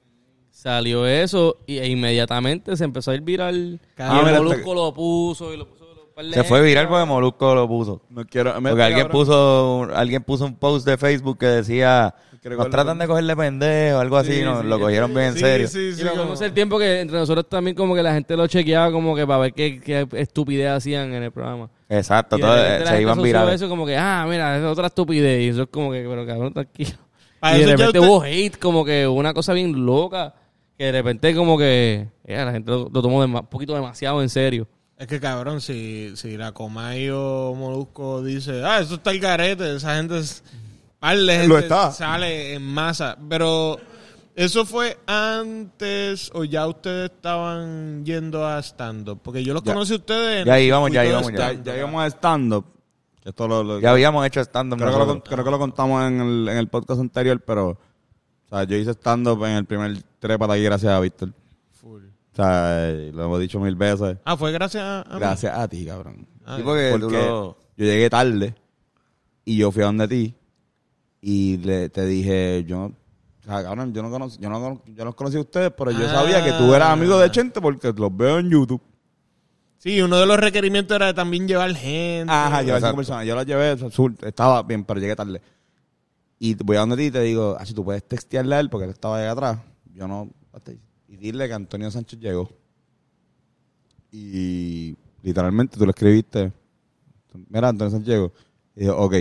salió eso y, e inmediatamente se empezó a ir viral. Ah, y el mira, Molusco lo puso y lo puso. lo- Se fue viral porque cabrón. Molusco lo puso. No quiero, Porque alguien puso, alguien puso un post de Facebook que decía, nos tratan de cogerle pendejo, algo así, Sí, nos sí. lo cogieron bien en Sí, serio. sí, sí, Y lo como- el tiempo que entre nosotros también como que la gente lo chequeaba como que para ver qué, qué estupidez hacían en el programa. Exacto, Y de todo, se iban virales. eso como que, ah, mira, es otra estupidez. Y eso es como que, pero cabrón, tranquilo. Para y de ya repente usted- hubo hate, como que una cosa bien loca. Que de repente como que eh, la gente lo, lo tomó un poquito demasiado en serio. Es que cabrón, si, si la Comay o Molusco dice, ah, eso está el garete, esa gente es. Par de gente Lo está. sale en masa. Pero, ¿eso fue antes o ya ustedes estaban yendo a stand-up? Porque yo los Ya. conocí a ustedes en Ya el íbamos, ya circuito de íbamos, ya. Ya, stand-up. ya íbamos a stand-up. que Esto lo, lo- Ya habíamos hecho stand-up creo, que lo, nosotros. creo que lo contamos en el, en el podcast anterior, pero o sea, yo hice stand-up en el primer trepa aquí gracias a Víctor. Full. O sea, lo hemos dicho mil veces. Ah, fue gracias a, a mí? Gracias a ti, cabrón. Sí, porque tú Porque lo- yo llegué tarde y yo fui a donde ti y le, te dije, yo, o sea, cabrón, yo no, conocí, yo, no, cono- yo no conocí a ustedes, pero yo Ah. sabía que tú eras amigo de Chente porque los veo en YouTube. Sí, uno de los requerimientos era también llevar gente. Ajá, llevé a cinco personas. Yo las llevé, azul, estaba bien, pero llegué tarde. Y voy a donde ti y te digo, ah, si tú puedes textearle a él porque él estaba ahí atrás. Yo no. Y dile que Antonio Sánchez llegó. Y literalmente tú le escribiste, mira, Antonio Sánchez llegó. Y dijo, ok.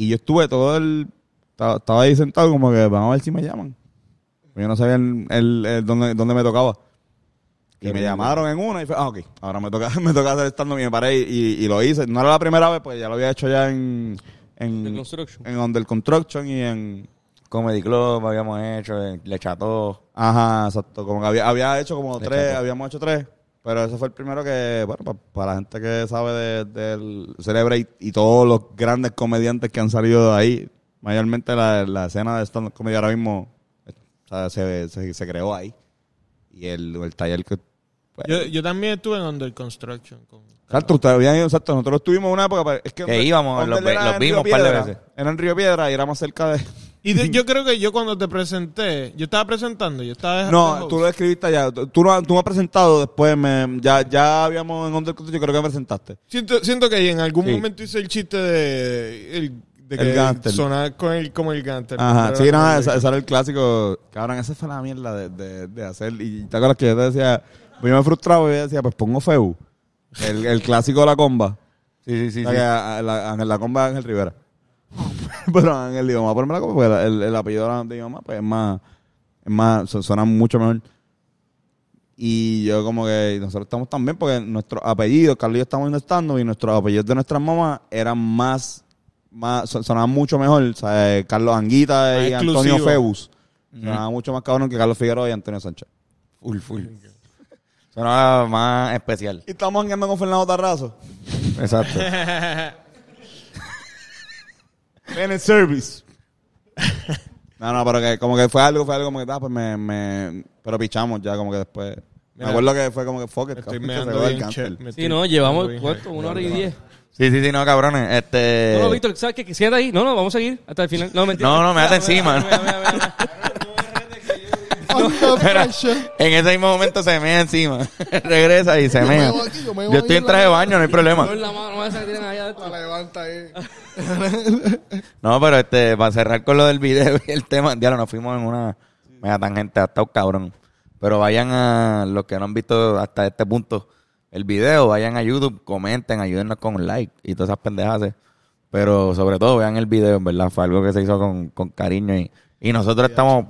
Y yo estuve todo el. Estaba, estaba ahí sentado como que vamos a ver si me llaman. Pues yo no sabía el, el- el dónde, dónde me tocaba. Y me llamaron en una y fue, ah, ok, ahora me toca, me toca hacer stand-up y me paré y, y lo hice. No era la primera vez, pues ya lo había hecho ya en, en, The Construction. en Under Construction y en, Comedy Club habíamos hecho, eh, Le Cható. ajá, exacto, como que había, había hecho como Le tres, habíamos hecho tres, pero ese fue el primero que, bueno, pa- para la gente que sabe de- del Celebrate y todos los grandes comediantes que han salido de ahí, mayormente la, la escena de stand-up comedy ahora mismo o sea, se, se, se creó ahí. Y el, el taller que... pues, Yo, yo también estuve en Under Construction. Con... Exacto, ustedes habían ido, exacto. Nosotros estuvimos en una época, es que... Que íbamos, los los en vimos Río par de Piedra, veces. Era en Río Piedra y era más cerca de... Y de- yo creo que yo cuando te presenté, yo estaba presentando, yo estaba No, tú lo escribiste allá. Tú, tú, no- tú me has presentado después, me, ya, ya habíamos en Under yo creo que me presentaste. Siento, siento que en algún Sí. momento hice el chiste de, el, de El que gánster. sonar con el, como el gánster. Ajá, sí, nada, como ese, el- ese era el clásico. Cabrón, esa fue la mierda de, de, de hacer. Y te acuerdas que yo te decía, pues yo me frustraba y yo decía, pues pongo Feu. El, el clásico de la comba. Sí, sí, sí. O sea, que a- a la, la comba de Ángel Rivera. Pero Ángel dijo, vamos a ponerme la comba porque el, el apellido de mi mamá pues es más, es más, su- suena mucho mejor. Y yo como que nosotros estamos también porque nuestros apellidos, Carlos y yo estamos estando y nuestros apellidos de nuestras mamás eran más, más son- sonaban mucho mejor. O sea, Carlos Anguita y Más Antonio exclusivo. Febus. Sonaban mucho más cabrón que Carlos Figueroa y Antonio Sánchez. Full, full. Sonaba más especial. Y estamos andando con Fernando Tarrazo. Exacto. En el service. No, no, pero que como que fue algo, fue algo como que, ah, pues me, me, pero pichamos ya como que después. Me Mira, acuerdo que fue como que fuck it, Me estoy cabrón, que se meando acabó el bien cáncer. che- me Sí, estoy no, llevamos, meando bien ¿cuánto? heavy. Una hora y diez. Sí, sí, sí, no, cabrones. Este... No, no, Víctor, ¿sabes qué? Siéntate ahí. No, no, vamos a seguir hasta el final. No, mentira. No, no, me das encima. mira, mira, mira, mira. Pero en ese mismo momento se mea encima. Regresa y se mea. aquí, yo me Yo estoy en traje de baño, no hay problema. No pero este, para cerrar con lo del video y el tema, diablo, nos fuimos en una mega tangente hasta un cabrón. Pero vayan a los que no han visto hasta este punto el video, vayan a YouTube, comenten, ayúdennos con un like y todas esas pendejas. Pero sobre todo vean el video, en verdad, fue algo que se hizo con, con cariño y, y nosotros estamos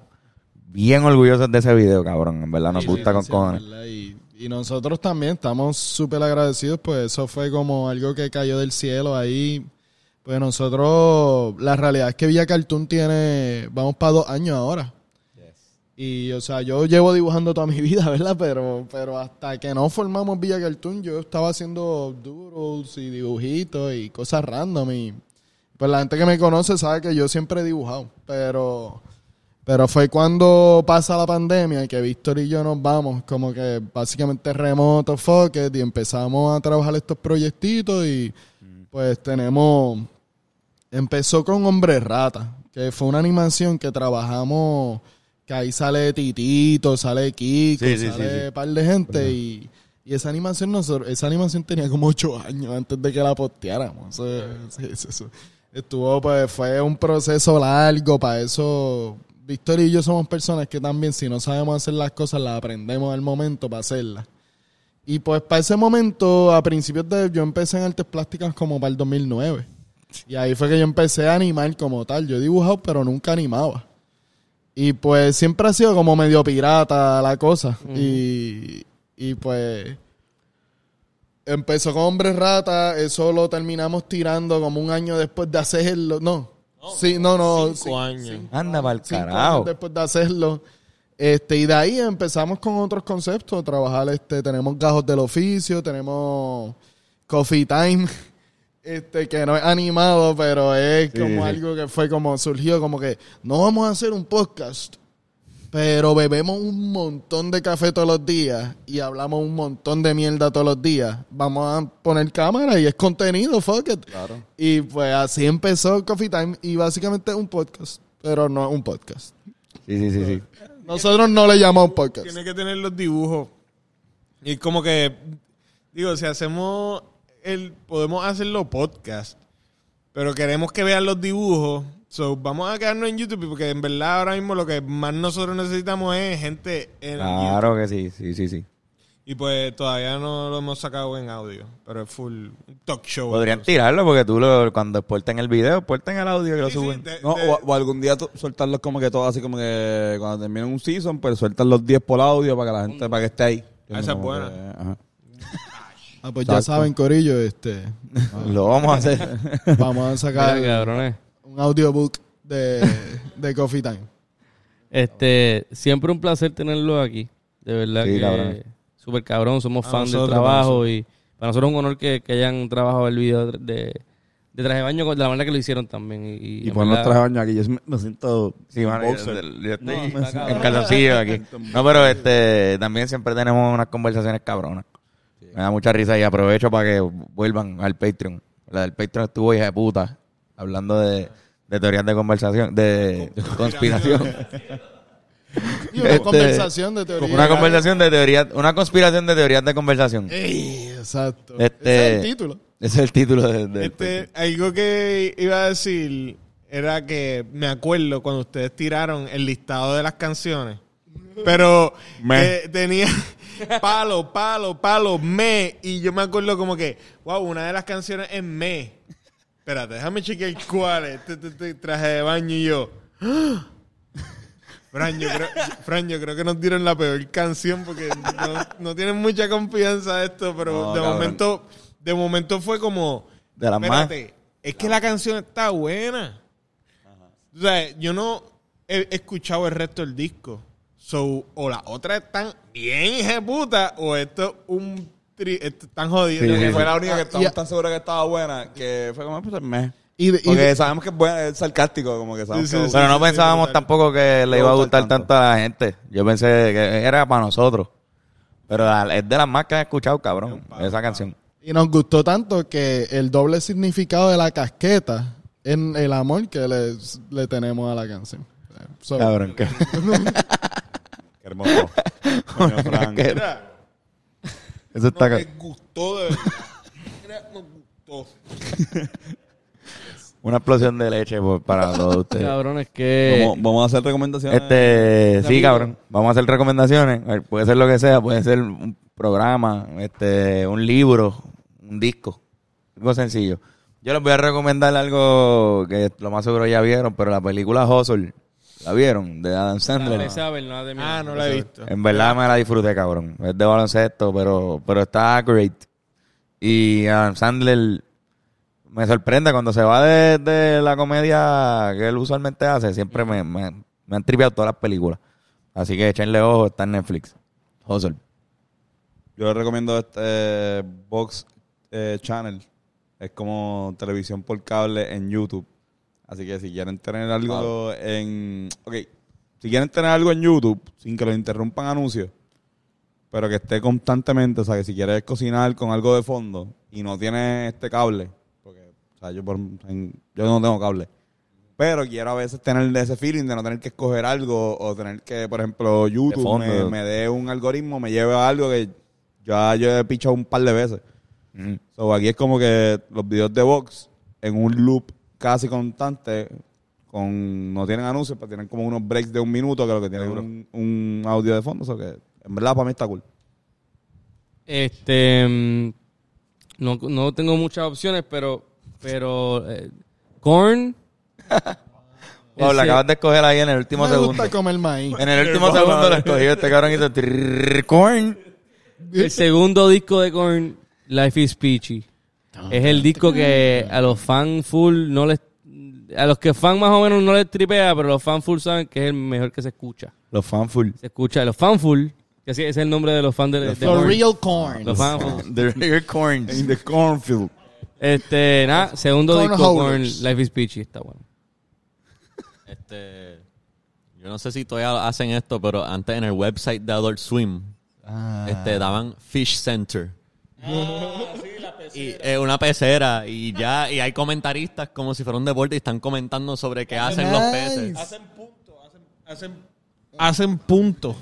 bien orgullosos de ese video, cabrón. En verdad nos gusta con Sí, cojones. ¿verdad? Y, y nosotros también estamos súper agradecidos, pues eso fue como algo que cayó del cielo ahí. Pues nosotros, la realidad es que Villa Cartoon tiene, vamos para dos años ahora. Y, o sea, yo llevo dibujando toda mi vida, ¿verdad? Pero, pero hasta que no formamos Villa Cartoon, yo estaba haciendo doodles y dibujitos y cosas random. Y, pues la gente que me conoce sabe que yo siempre he dibujado. Pero, pero fue cuando pasa la pandemia que Víctor y yo nos vamos, como que básicamente remoto, it, y empezamos a trabajar estos proyectitos y pues tenemos... Empezó con Hombre Rata, que fue una animación que trabajamos, que ahí sale Titito, sale Kiko, Sí, sí, sale sí, un par de gente y, y esa animación nosotros, esa animación tenía como ocho años antes de que la posteáramos. Estuvo, pues, fue un proceso largo, para eso Víctor y yo somos personas que también si no sabemos hacer las cosas, las aprendemos al momento para hacerlas. Y pues para ese momento, a principios de... Yo empecé en artes plásticas como para el 2009. Y ahí fue que yo empecé a animar como tal. Yo he dibujado, pero nunca animaba. Y pues siempre ha sido como medio pirata la cosa. y, y pues empezó con Hombre Rata. Eso lo terminamos tirando como un año después de hacerlo. No. Sí, no, no. Cinco sí, años. Anda para el cinco años carajo. después de hacerlo. Este, y de ahí empezamos con otros conceptos, trabajar, este, tenemos gajos del oficio, tenemos coffee time, este, que no es animado, pero es como algo que fue como surgió, como que no vamos a hacer un podcast, pero bebemos un montón de café todos los días y hablamos un montón de mierda todos los días. Vamos a poner cámara y es contenido, fuck it. Y pues así empezó Coffee Time y básicamente es un podcast, pero no es un podcast. Sí, sí, sí, sí. Nosotros no le llamamos podcast. Tiene que tener los dibujos. Y como que, digo, si hacemos el, podemos hacerlo podcast, pero queremos que vean los dibujos. So, vamos a quedarnos en YouTube porque en verdad ahora mismo lo que más nosotros necesitamos es gente en YouTube. Claro que sí, sí, sí, sí. Y pues todavía no lo hemos sacado en audio, pero es full talk show. Podrían entonces. tirarlo porque tú lo, cuando exporten el video, exporten el audio y lo Sí, sí, suben. de- No, de- o, o algún día soltarlos como que todos así como que cuando terminen un season, pues sueltan los 10 por audio para que la gente, para que esté ahí. Ah, esa es buena. que, ajá. Ah, pues ya saben, Corillo, este, Lo vamos a hacer. vamos a Mira, sacar cabrones. Un audiobook de, de Coffee Time. Este, siempre un placer tenerlo aquí. De verdad Sí, que cabrón. súper cabrón, somos A fans del trabajo y para nosotros es un honor que, que hayan trabajado el video de, de traje de baño con- de la manera que lo hicieron también. Y, y por trajes de baño aquí, yo me, siento Sí, mano, yo, boxer. yo estoy No, en calzoncillo aquí. No, pero este también siempre tenemos unas conversaciones cabronas. Me da mucha risa y aprovecho para que vuelvan al Patreon. La del Patreon estuvo hija de puta hablando de, de teorías de conversación, de conspiración. Y una Este, conversación de teoría. Una conversación de teorías, una conspiración de teorías de conversación. Ey, exacto. Este- Ese es el título. Ese es el título de, del Este, algo que iba a decir era que me acuerdo cuando ustedes tiraron el listado de las canciones. Pero Me. que tenía palo, palo, palo, me. Y yo me acuerdo como que, wow, una de las canciones es me. Espérate, déjame chequear cuál es. Este, este, este traje de baño y yo. ¡Ah! Fran yo, creo, Fran, yo creo que nos dieron la peor canción porque no, no tienen mucha confianza de esto, pero No, de cabrón. momento, de momento fue como, De las más. espérate, es que la canción está buena. O sea, yo no he escuchado el resto del disco. So, o las otras están bien ejecutas o esto es un tri, esto están jodidos. Sí, sí, Que sí. fue la única que Ah, estamos y- tan seguros que estaba buena, que fue como, pues, me. Y, de- y Porque de- sabemos que es, buen- es sarcástico, como que sabemos Sí, que sí, Pero no sí, pensábamos tampoco que le iba a gustar tanto a la gente. Yo pensé que era para nosotros. Pero la- es de las más que he escuchado, cabrón, esa canción. y nos gustó tanto que el doble significado de la casqueta en el amor que le, le tenemos a la canción. So, Cabrón, que... Qué hermoso. Coño, Frank. Eso está... me gustó de verdad. Nos gustó. Una explosión de leche por- para todos ustedes. Cabrón, es que... Vamos, vamos a hacer recomendaciones. Este, sí, cabrón. Vamos a hacer recomendaciones. A ver, Puede ser lo que sea, puede ser un programa, este, un libro, un disco. Algo sencillo. Yo les voy a recomendar algo que lo más seguro ya vieron, pero la película Hustle, ¿la vieron? De Adam Sandler. de Isabel, no la de mi Ah, no la he visto. En verdad me la disfruté, cabrón. Es de baloncesto, pero, pero está great. Y Adam Sandler me sorprende cuando se va de, de la comedia que él usualmente hace. Siempre me, me, me han tripeado todas las películas. Así que echenle ojo, está en Netflix. Hustle. Yo les recomiendo este Box eh, Channel. Es como televisión por cable en YouTube. Así que si quieren tener algo en... Ok, si quieren tener algo en YouTube sin que lo interrumpan anuncios, pero que esté constantemente, o sea, que si quieres cocinar con algo de fondo y no tienes este cable, porque, o sea, yo, por- en- yo no tengo cable, pero quiero a veces tener ese feeling de no tener que escoger algo o tener que, por ejemplo, YouTube fondo. me, me dé un algoritmo, me lleve a algo que ya yo he pichado un par de veces. Mm. So, aquí es como que los videos de Vox en un loop casi constante, con no tienen anuncios, pero tienen como unos breaks de un minuto que lo que tienen un, un audio de fondo. So que en verdad para mí está cool. Este... mm, No, no tengo muchas opciones, pero... Pero... eh, Korn... Wow, la acabas de escoger ahí en el último me segundo. gusta comer maíz. En el último segundo lo escogí. Este cabrón hizo trrrr, corn. El segundo disco de Korn, Life is Peachy. Es el disco que a los fan full no les... A los que fan más o menos no les tripea, pero los fan full saben que es el mejor que se escucha. Los fanful. Se escucha, los fan full, que así es el nombre de los fans de, de The real corn. Los fan full. The real corns. In the cornfield. Este, nada, segundo Corn disco holders. Life is Peachy, está bueno. Este, yo no sé si todavía hacen esto, pero antes en el website de Adult Swim este, daban Fish Center. y es una pecera y ya y hay comentaristas como si fuera un deporte y están comentando sobre qué hacen los peces. Hacen punto, hacen, hacen, hacen punto.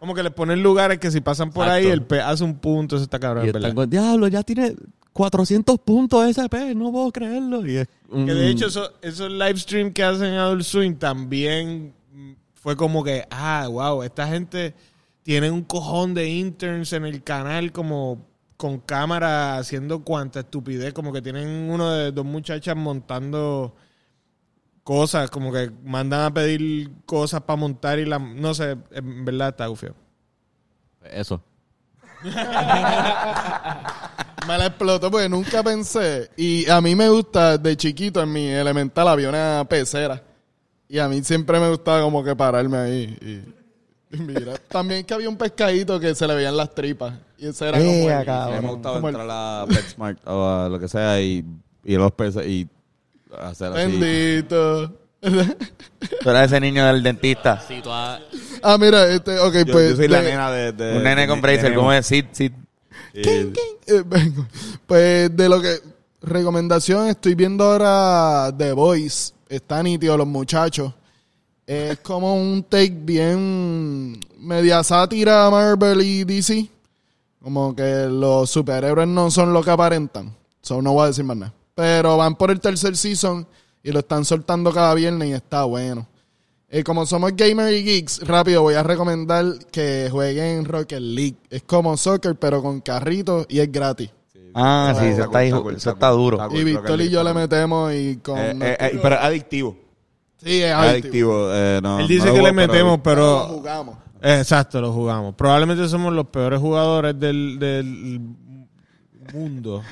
Como que les ponen lugares que si pasan por ahí, el pez hace un punto, eso está cabrón, Y verdad. con, diablo, ya tiene 400 puntos ese pez, no puedo creerlo. Y es Que de hecho eso- esos live stream que hacen en Adult Swim también fue como que, ah, wow, esta gente tiene un cojón de interns en el canal como con cámara haciendo cuanta estupidez, como que tienen uno de dos muchachas montando cosas, como que mandan a pedir cosas para montar y la, no sé, en verdad está gufio. eso. Me la explotó porque nunca pensé. Y a mí me gusta, de chiquito en mi elemental había una pecera. Y a mí siempre me gustaba como que pararme ahí. Y, y mira, también que había un pescadito que se le veían las tripas. Y ese era como el- A mí me gustaba como el- entrar a PetSmart o a lo que sea y a los peces y hacer así. Bendito. Tú eras ese niño del dentista. Sí, tú has- ah, mira, este, ok, Yo, pues. yo soy la de- nena de... de- Un nene de- con bracer. ¿cómo es? Sid, Sid. Y- Eh, vengo. Pues de lo que. Recomendación, estoy viendo ahora The Voice. Está nítido, los muchachos. Es como un take bien. media sátira Marvel y DC. Como que los superhéroes no son lo que aparentan. So no voy a decir más nada. Pero van por el tercer season y lo están soltando cada viernes y está bueno. Eh, como somos gamers y geeks, rápido voy a recomendar que jueguen Rocket League. Es como soccer, pero con carritos y es gratis. Ah, sí, eso Está duro. está cool. Y Víctor y yo le metemos y con... Eh, eh, eh, pero adictivo. Sí, es adictivo. adictivo. eh, no, Él dice no que le pero- metemos, Lo pero... jugamos. Exacto, lo jugamos. Probablemente somos los peores jugadores del, del mundo.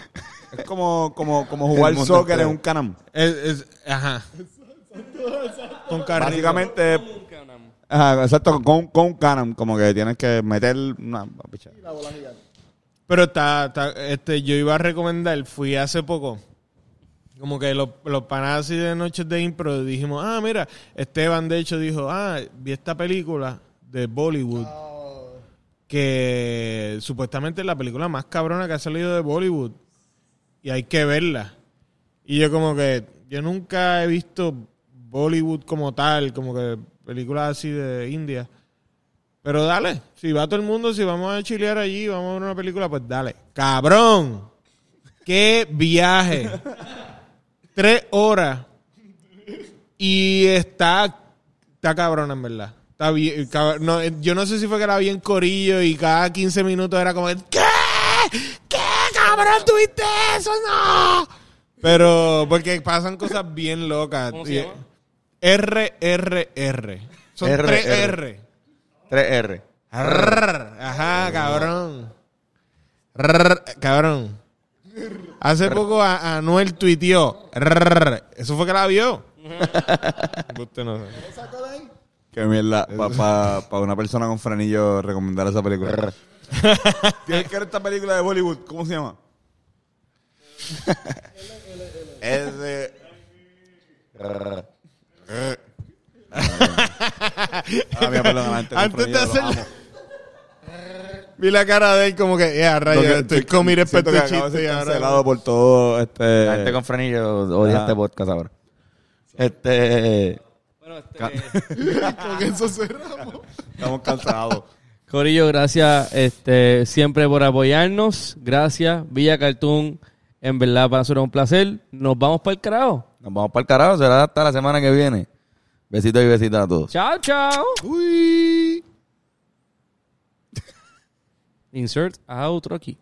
Es como, como, como jugar soccer en un canam. Es, es- ajá. Con. Básicamente... Ajá, exacto, con, con un canam. Como que tienes que meter una... picha. Pero está, está- este, yo iba a recomendar, fui hace poco, Como que los, los panas así de noches de impro dijimos, ah, mira, Esteban de hecho dijo, ah, vi esta película de Bollywood. Que supuestamente es la película más cabrona que ha salido de Bollywood. Y hay que verla. Y yo como que, yo nunca he visto Bollywood como tal, como que películas así de India. Pero dale, si va todo el mundo, si vamos a chilear allí, vamos a ver una película, pues dale. ¡Cabrón! ¡Qué viaje! Tres horas. Y está, está cabrón, en verdad. Está bien, no, eh, yo no sé si fue que era bien corillo y cada 15 minutos era como, ¿qué? ¿Qué, cabrón, tuviste eso? ¡No! Pero, porque pasan cosas bien locas. ¿Cómo se Y- llama? RRR. Son R, tres R. R. 3R. Rrr. Ajá, cabrón. Rrr, cabrón. Hace poco a- Anuel tuiteó. Rrr. Eso fue que la vio. Usted no sabe. Qué mierda. Para una persona con franillo recomendar esa película. Tienes que ver esta película de Bollywood. ¿Cómo se llama? es de... Ah, mira, perdón, Antes de hacer-. Vi la cara de él como que, ya, rayo, Lo que- estoy con mi respeto que acabo de ser cancelado por todo este... La gente con frenillo odia Ah. este podcast ahora. Este. Bueno, este, Con eso cerramos. Estamos cancelados. Corillo, gracias este, siempre por apoyarnos. Gracias, Villa Cartoon. En verdad, para nosotros es un placer. Nos vamos para el carajo. Nos vamos para el carajo. Será hasta la semana que viene. Besitos y besitos a todos. Chao, chao. Uy. insert a outro aqui.